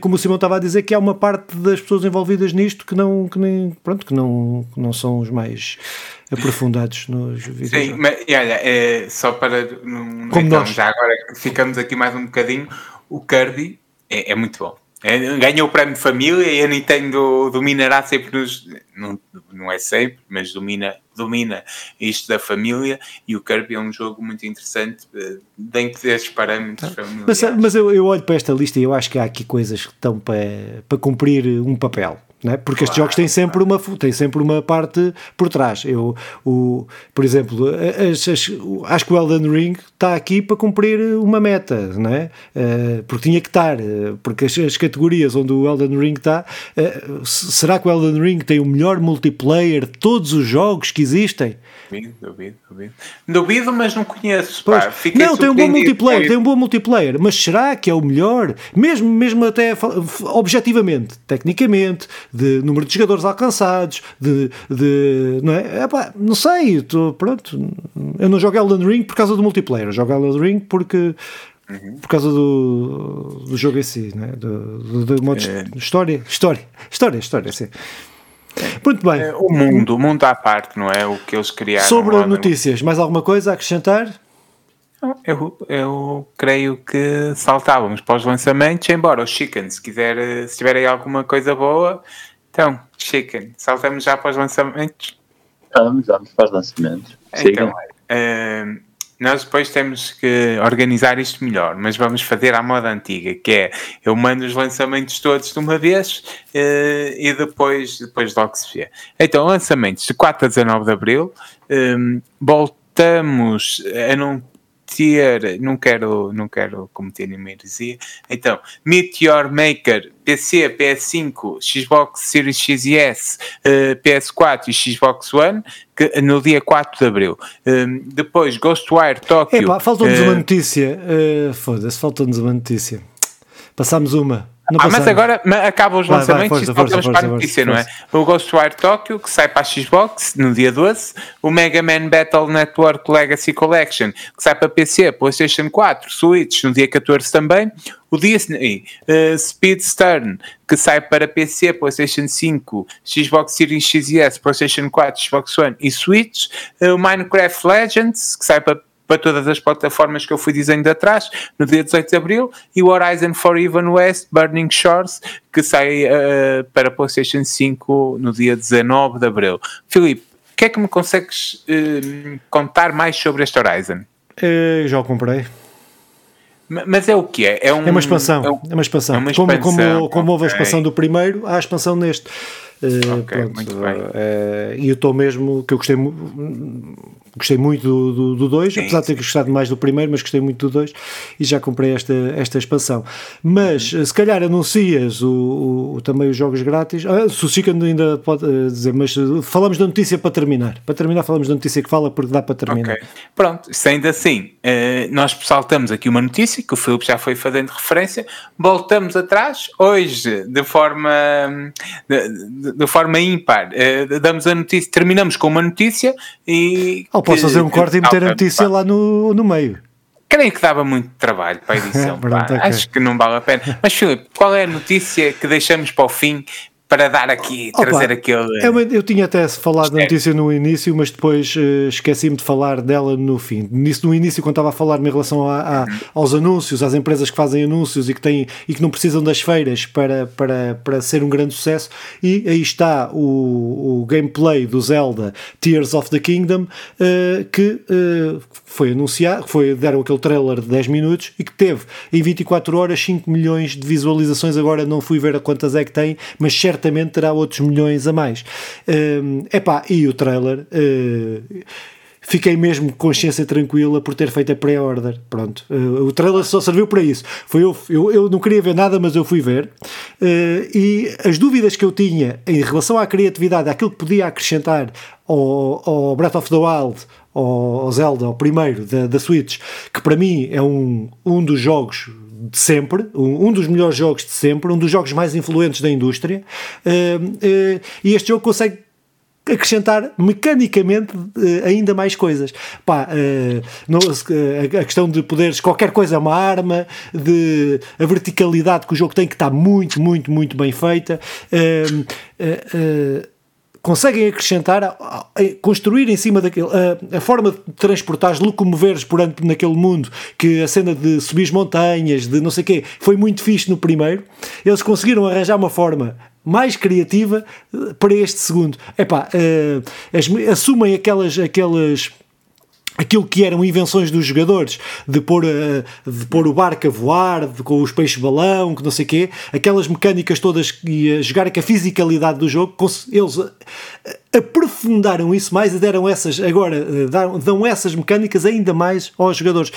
como o Simão estava a dizer, que há uma parte das pessoas envolvidas nisto que não, que nem, pronto, que não, que não são os mais aprofundados nos vídeos. Sim, mas olha, é, só para Como então, nós. já agora ficamos aqui mais um bocadinho, o Kirby é, é muito bom. É, ganhou o prémio de família e a Nintendo dominará sempre nos. Não, não é sempre, mas domina, domina isto da família. E o Kirby é um jogo muito interessante eh, dentro destes parâmetros ah, Mas, mas eu, eu olho para esta lista e eu acho que há aqui coisas que estão para, para cumprir um papel. É? Porque estes jogos têm sempre, uma, têm sempre uma parte por trás. Eu, o, por exemplo, as, as, acho que o Elden Ring está aqui para cumprir uma meta, não é? Uh, porque tinha que estar, uh, porque as, as, categorias onde o Elden Ring está, uh, será que o Elden Ring tem o melhor multiplayer de todos os jogos que existem? Duvido, duvido, duvido. Duvido, mas não conheço. Pá, não, tem um bom multiplayer, tem um bom multiplayer, mas será que é o melhor? Mesmo, mesmo até objetivamente, tecnicamente, de número de jogadores alcançados, de. de não é? Epá, não sei, tô, pronto. Eu não jogo Elden Ring por causa do multiplayer, eu jogo Elden Ring porque. Uhum. Por causa do, do jogo em si, né? do, do, do modo é. história, história, história, história, sim. Muito bem. É, o mundo, o mundo à parte, não é? O que eles criaram. Sobre notícias, mais alguma coisa a acrescentar? Eu, eu creio que saltávamos para os lançamentos, embora o Chicken, se quiser, se tiver aí alguma coisa boa, então, Chicken, saltamos já para os lançamentos. Vamos, vamos para os lançamentos. Então, uh, nós depois temos que organizar isto melhor, mas vamos fazer à moda antiga, que é eu mando os lançamentos todos de uma vez uh, e depois, depois logo se vê. Então, lançamentos de 4 a 19 de Abril, um, voltamos a não não quero, não quero cometer nenhuma heresia. Então, Meteor Maker, PC, PS5, Xbox Series X e S, uh, PS4 e Xbox One, que, no dia 4 de Abril. Um, depois, Ghostwire Tokyo. Epá, faltou-nos uh, uma notícia. Uh, Foda-se, faltou-nos uma notícia. Passámos uma. Ah, mas agora acabam os vai, lançamentos vai, força, e voltamos para a notícia, não é? O Ghostwire Tokyo, que sai para a Xbox no dia 12, o Mega Man Battle Network Legacy Collection, que sai para PC, PlayStation 4, Switch no dia 14 também, o Disney uh, Speed Stern, que sai para PC, PlayStation 5, Xbox Series X e S, PlayStation 4, Xbox One e Switch, uh, o Minecraft Legends, que sai para para todas as plataformas que eu fui dizendo atrás, no dia 18 de Abril, e o Horizon Forbidden West Burning Shores, que sai uh, para PlayStation 5 no dia 19 de Abril. Filipe, o que é que me consegues uh, contar mais sobre este Horizon? Uh, já o comprei. Mas é o que é? É, um, é uma expansão. É, um, é uma expansão. É uma expansão. Como, como, como houve a expansão do primeiro, há a expansão neste. Uh, okay, pronto, uh, e eu estou mesmo, que eu gostei, gostei muito do 2, apesar de ter gostado mais do primeiro, mas gostei muito do 2 e já comprei esta, esta expansão. Mas se calhar anuncias o, o também os jogos grátis. Ah, se o Chica ainda pode dizer, mas falamos da notícia para terminar. Para terminar, falamos da notícia que fala, porque dá para terminar. Okay. Pronto, sendo assim, nós saltamos aqui uma notícia que o Filipe já foi fazendo referência, voltamos atrás, hoje, de forma. De, de forma ímpar. Uh, damos a notícia, terminamos com uma notícia e. Ou posso fazer um corte e meter a notícia lá no, no meio. Creio que dava muito trabalho para a edição. <laughs> Pronto, okay. Acho que não vale a pena. Mas, Filipe, qual é a notícia que deixamos para o fim para dar aqui, Opa, trazer aquele. Eu, eu tinha até falado da notícia no início, mas depois uh, esqueci-me de falar dela no fim. Nisso, no início, quando estava a falar em relação a, a, aos anúncios, às empresas que fazem anúncios e que, têm, e que não precisam das feiras para, para, para ser um grande sucesso, e aí está o, o gameplay do Zelda Tears of the Kingdom, uh, que uh, foi anunciado, foi, deram aquele trailer de 10 minutos e que teve em 24 horas 5 milhões de visualizações. Agora não fui ver a quantas é que tem, mas certo certamente terá outros milhões a mais. Uh, epá, e o trailer. Uh, fiquei mesmo com consciência tranquila por ter feito a pré-order. Pronto, uh, o trailer só serviu para isso. Foi eu, eu, eu, não queria ver nada, mas eu fui ver. Uh, e as dúvidas que eu tinha em relação à criatividade, aquilo que podia acrescentar ao, ao Breath of the Wild, ao, Zelda, ao primeiro da, da Switch, que para mim é um, um dos jogos de sempre, um, dos melhores jogos de sempre, um dos jogos mais influentes da indústria, uh, uh, e este jogo consegue acrescentar mecanicamente uh, ainda mais coisas. Pá, a questão de poderes, qualquer coisa é uma arma, de a verticalidade que o jogo tem que está muito, muito, muito bem feita conseguem acrescentar, construir em cima daquele, a, a forma de transportar, locomoveres por naquele mundo, que a cena de subir montanhas, de não sei o quê, foi muito fixe no primeiro. Eles conseguiram arranjar uma forma mais criativa eh, para este segundo. Epá, uh, assumem aquelas, aquelas aquilo que eram invenções dos jogadores, de pôr, a, de pôr o barco a voar, de, com os peixes-balão, que não sei o quê, aquelas mecânicas todas e a jogar com a fisicalidade do jogo, eles aprofundaram isso mais e deram essas, agora eh, dão essas mecânicas ainda mais aos jogadores.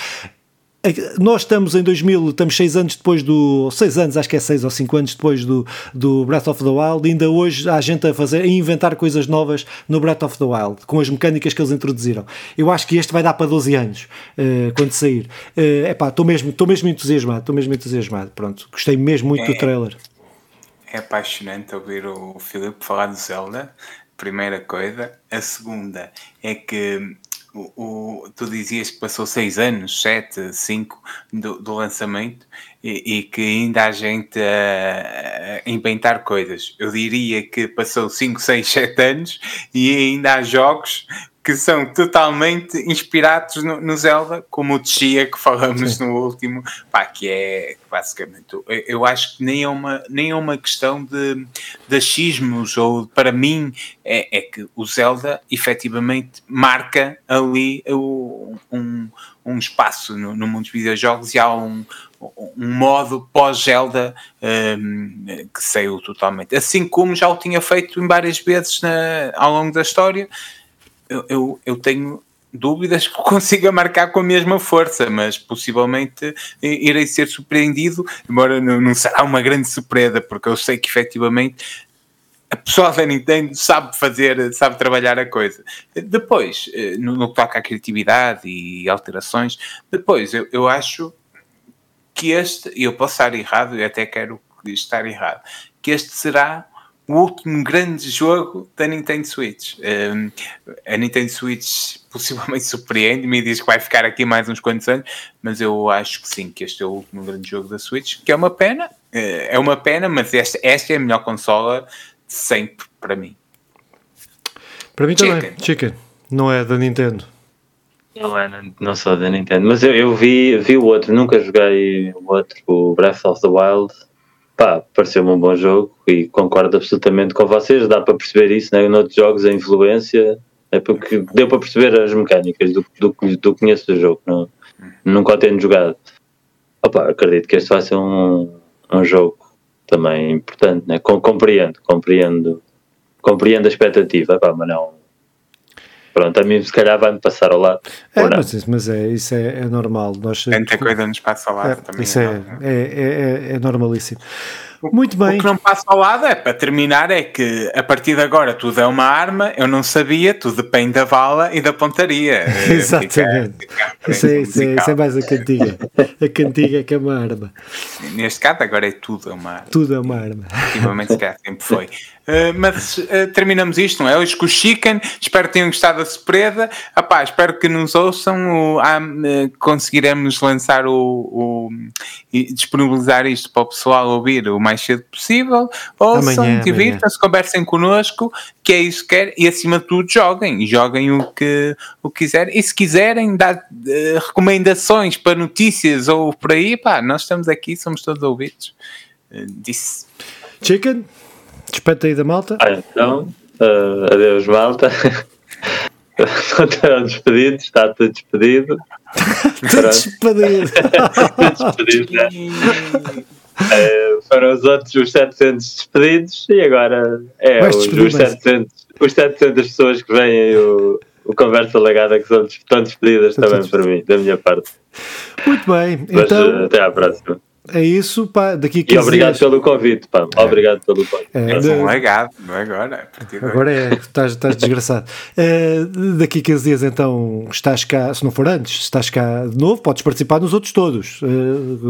Nós estamos em 2000, estamos 6 anos depois do. 6 anos, acho que é 6 ou 5 anos depois do, do Breath of the Wild, ainda hoje há gente a fazer, a inventar coisas novas no Breath of the Wild, com as mecânicas que eles introduziram. Eu acho que este vai dar para 12 anos uh, quando sair. É uh, epá, estou mesmo, estou mesmo entusiasmado, estou mesmo entusiasmado. Pronto, gostei mesmo muito é, do trailer. É apaixonante ouvir o Filipe falar do Zelda, primeira coisa. A segunda é que o, tu dizias que passou seis anos, sete, cinco do, do lançamento e, e, que ainda há gente a, a, inventar coisas. Eu diria que passou cinco, seis, sete anos e ainda há jogos que são totalmente inspirados no, no Zelda, como o Tchia que falamos Sim. no último, pá, que é basicamente, eu acho que nem é uma, nem é uma questão de, de achismos, ou para mim é, é que o Zelda efetivamente marca ali o, um, um espaço no, no mundo dos videojogos e há um, um modo pós-Zelda um, que saiu totalmente. Assim como já o tinha feito em várias vezes na, ao longo da história, eu, eu, eu tenho dúvidas que <laughs> consiga marcar com a mesma força, mas possivelmente irei ser surpreendido, embora não será uma grande surpresa, porque eu sei que efetivamente a pessoa da Nintendo sabe fazer, sabe trabalhar a coisa. Depois, eh, no, no que toca à criatividade e alterações, depois eu, eu acho que este, e eu posso estar errado, e até quero estar errado, que este será o último grande jogo da Nintendo Switch. Um, a Nintendo Switch <laughs> possivelmente surpreende-me e diz que vai ficar aqui mais uns quantos anos, mas eu acho que sim, que este é o último grande jogo da Switch, que é uma pena, eh, é uma pena, mas esta, esta é a melhor consola sempre para mim. Para mim Chicken. também, Chicken, não é da Nintendo. Não é, não sou da Nintendo, mas eu, eu vi, vi o outro, nunca joguei o outro, o Breath of the Wild. Pá, pareceu-me um bom jogo e concordo absolutamente com vocês. Dá para perceber isso, né? Noutros jogos a influência é porque deu para perceber as mecânicas do, do, do conheço do jogo, não, nunca o tenho jogado. Opa, acredito que este vai ser um, um jogo também importante, né? Com, compreendo, compreendo, compreendo a expectativa, pá, mas não. Pronto, a mim se calhar vai-me passar ao lado. É, mas, mas é, isso é, é normal. Nós, Tanta coisa nos passa ao lado é, também. Isso é, é, é, é, é normalíssimo. Muito bem. O que não passa ao lado é, para terminar, é que a partir de agora tudo é uma arma, eu não sabia, tudo depende da vala e da pontaria. <laughs> Exatamente. Fica, fica isso, é, isso, é, isso, é, mais a cantiga. A cantiga é que é uma arma. Neste caso, agora é tudo é uma arma. Tudo é uma arma. Efetivamente, sempre <laughs> foi. Uh, mas uh, terminamos isto, não é? Hoje com o Chicken. Espero que tenham gostado da surpresa. Apá, espero que nos ouçam. O, uh, conseguiremos lançar o, o, e disponibilizar isto para o pessoal ouvir o mais cedo possível. Ouçam, divirtam-se, conversem connosco, que é isso que quer. E acima de tudo, joguem. Joguem o que, o que quiserem. E se quiserem dar recomendações para notícias ou por aí, pá, nós estamos aqui, somos todos ouvidos. disse. Chicken? Despete aí da malta. Ah, então, uh, adeus, malta. Estão <laughs> despedidos, está tudo despedido. <laughs> tudo despedido. tudo despedido, né? <laughs> Uh, foram os outros os 700 despedidos e agora é os, os, 700, os 700 pessoas que vêm o, o Conversa Legada que são, estão despedidas também para mim, da minha parte. Muito bem, Mas, então. Até à próxima. É isso, pá, daqui a 15 E obrigado dias... pelo convite, pá. É. Obrigado pelo convite. É, de... um legado, não é agora. Agora é, estás, estás desgraçado. É, daqui a 15 dias, então, estás cá, se não for antes, estás cá de novo, podes participar nos outros todos. É,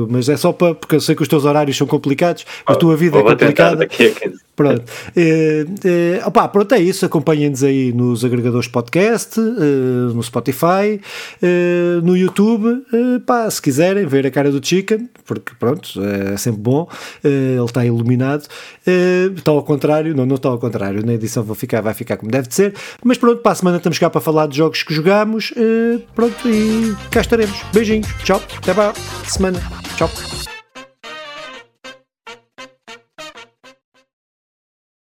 mas é só para, porque eu sei que os teus horários são complicados, a tua vida é complicada. Daqui a 15. Pronto. É, é, opa, pronto, é isso. Acompanhem-nos aí nos agregadores podcast, no Spotify, no YouTube. pá, se quiserem ver a cara do Chicken, porque pronto, é sempre bom, eh, ele está iluminado, eh, está ao contrário, não, não está ao contrário, na edição vou ficar, vai ficar como deve de ser, mas pronto, para a semana estamos cá para falar de jogos que jogamos, eh, pronto, e cá estaremos. Beijinhos, tchau, até para a semana, tchau.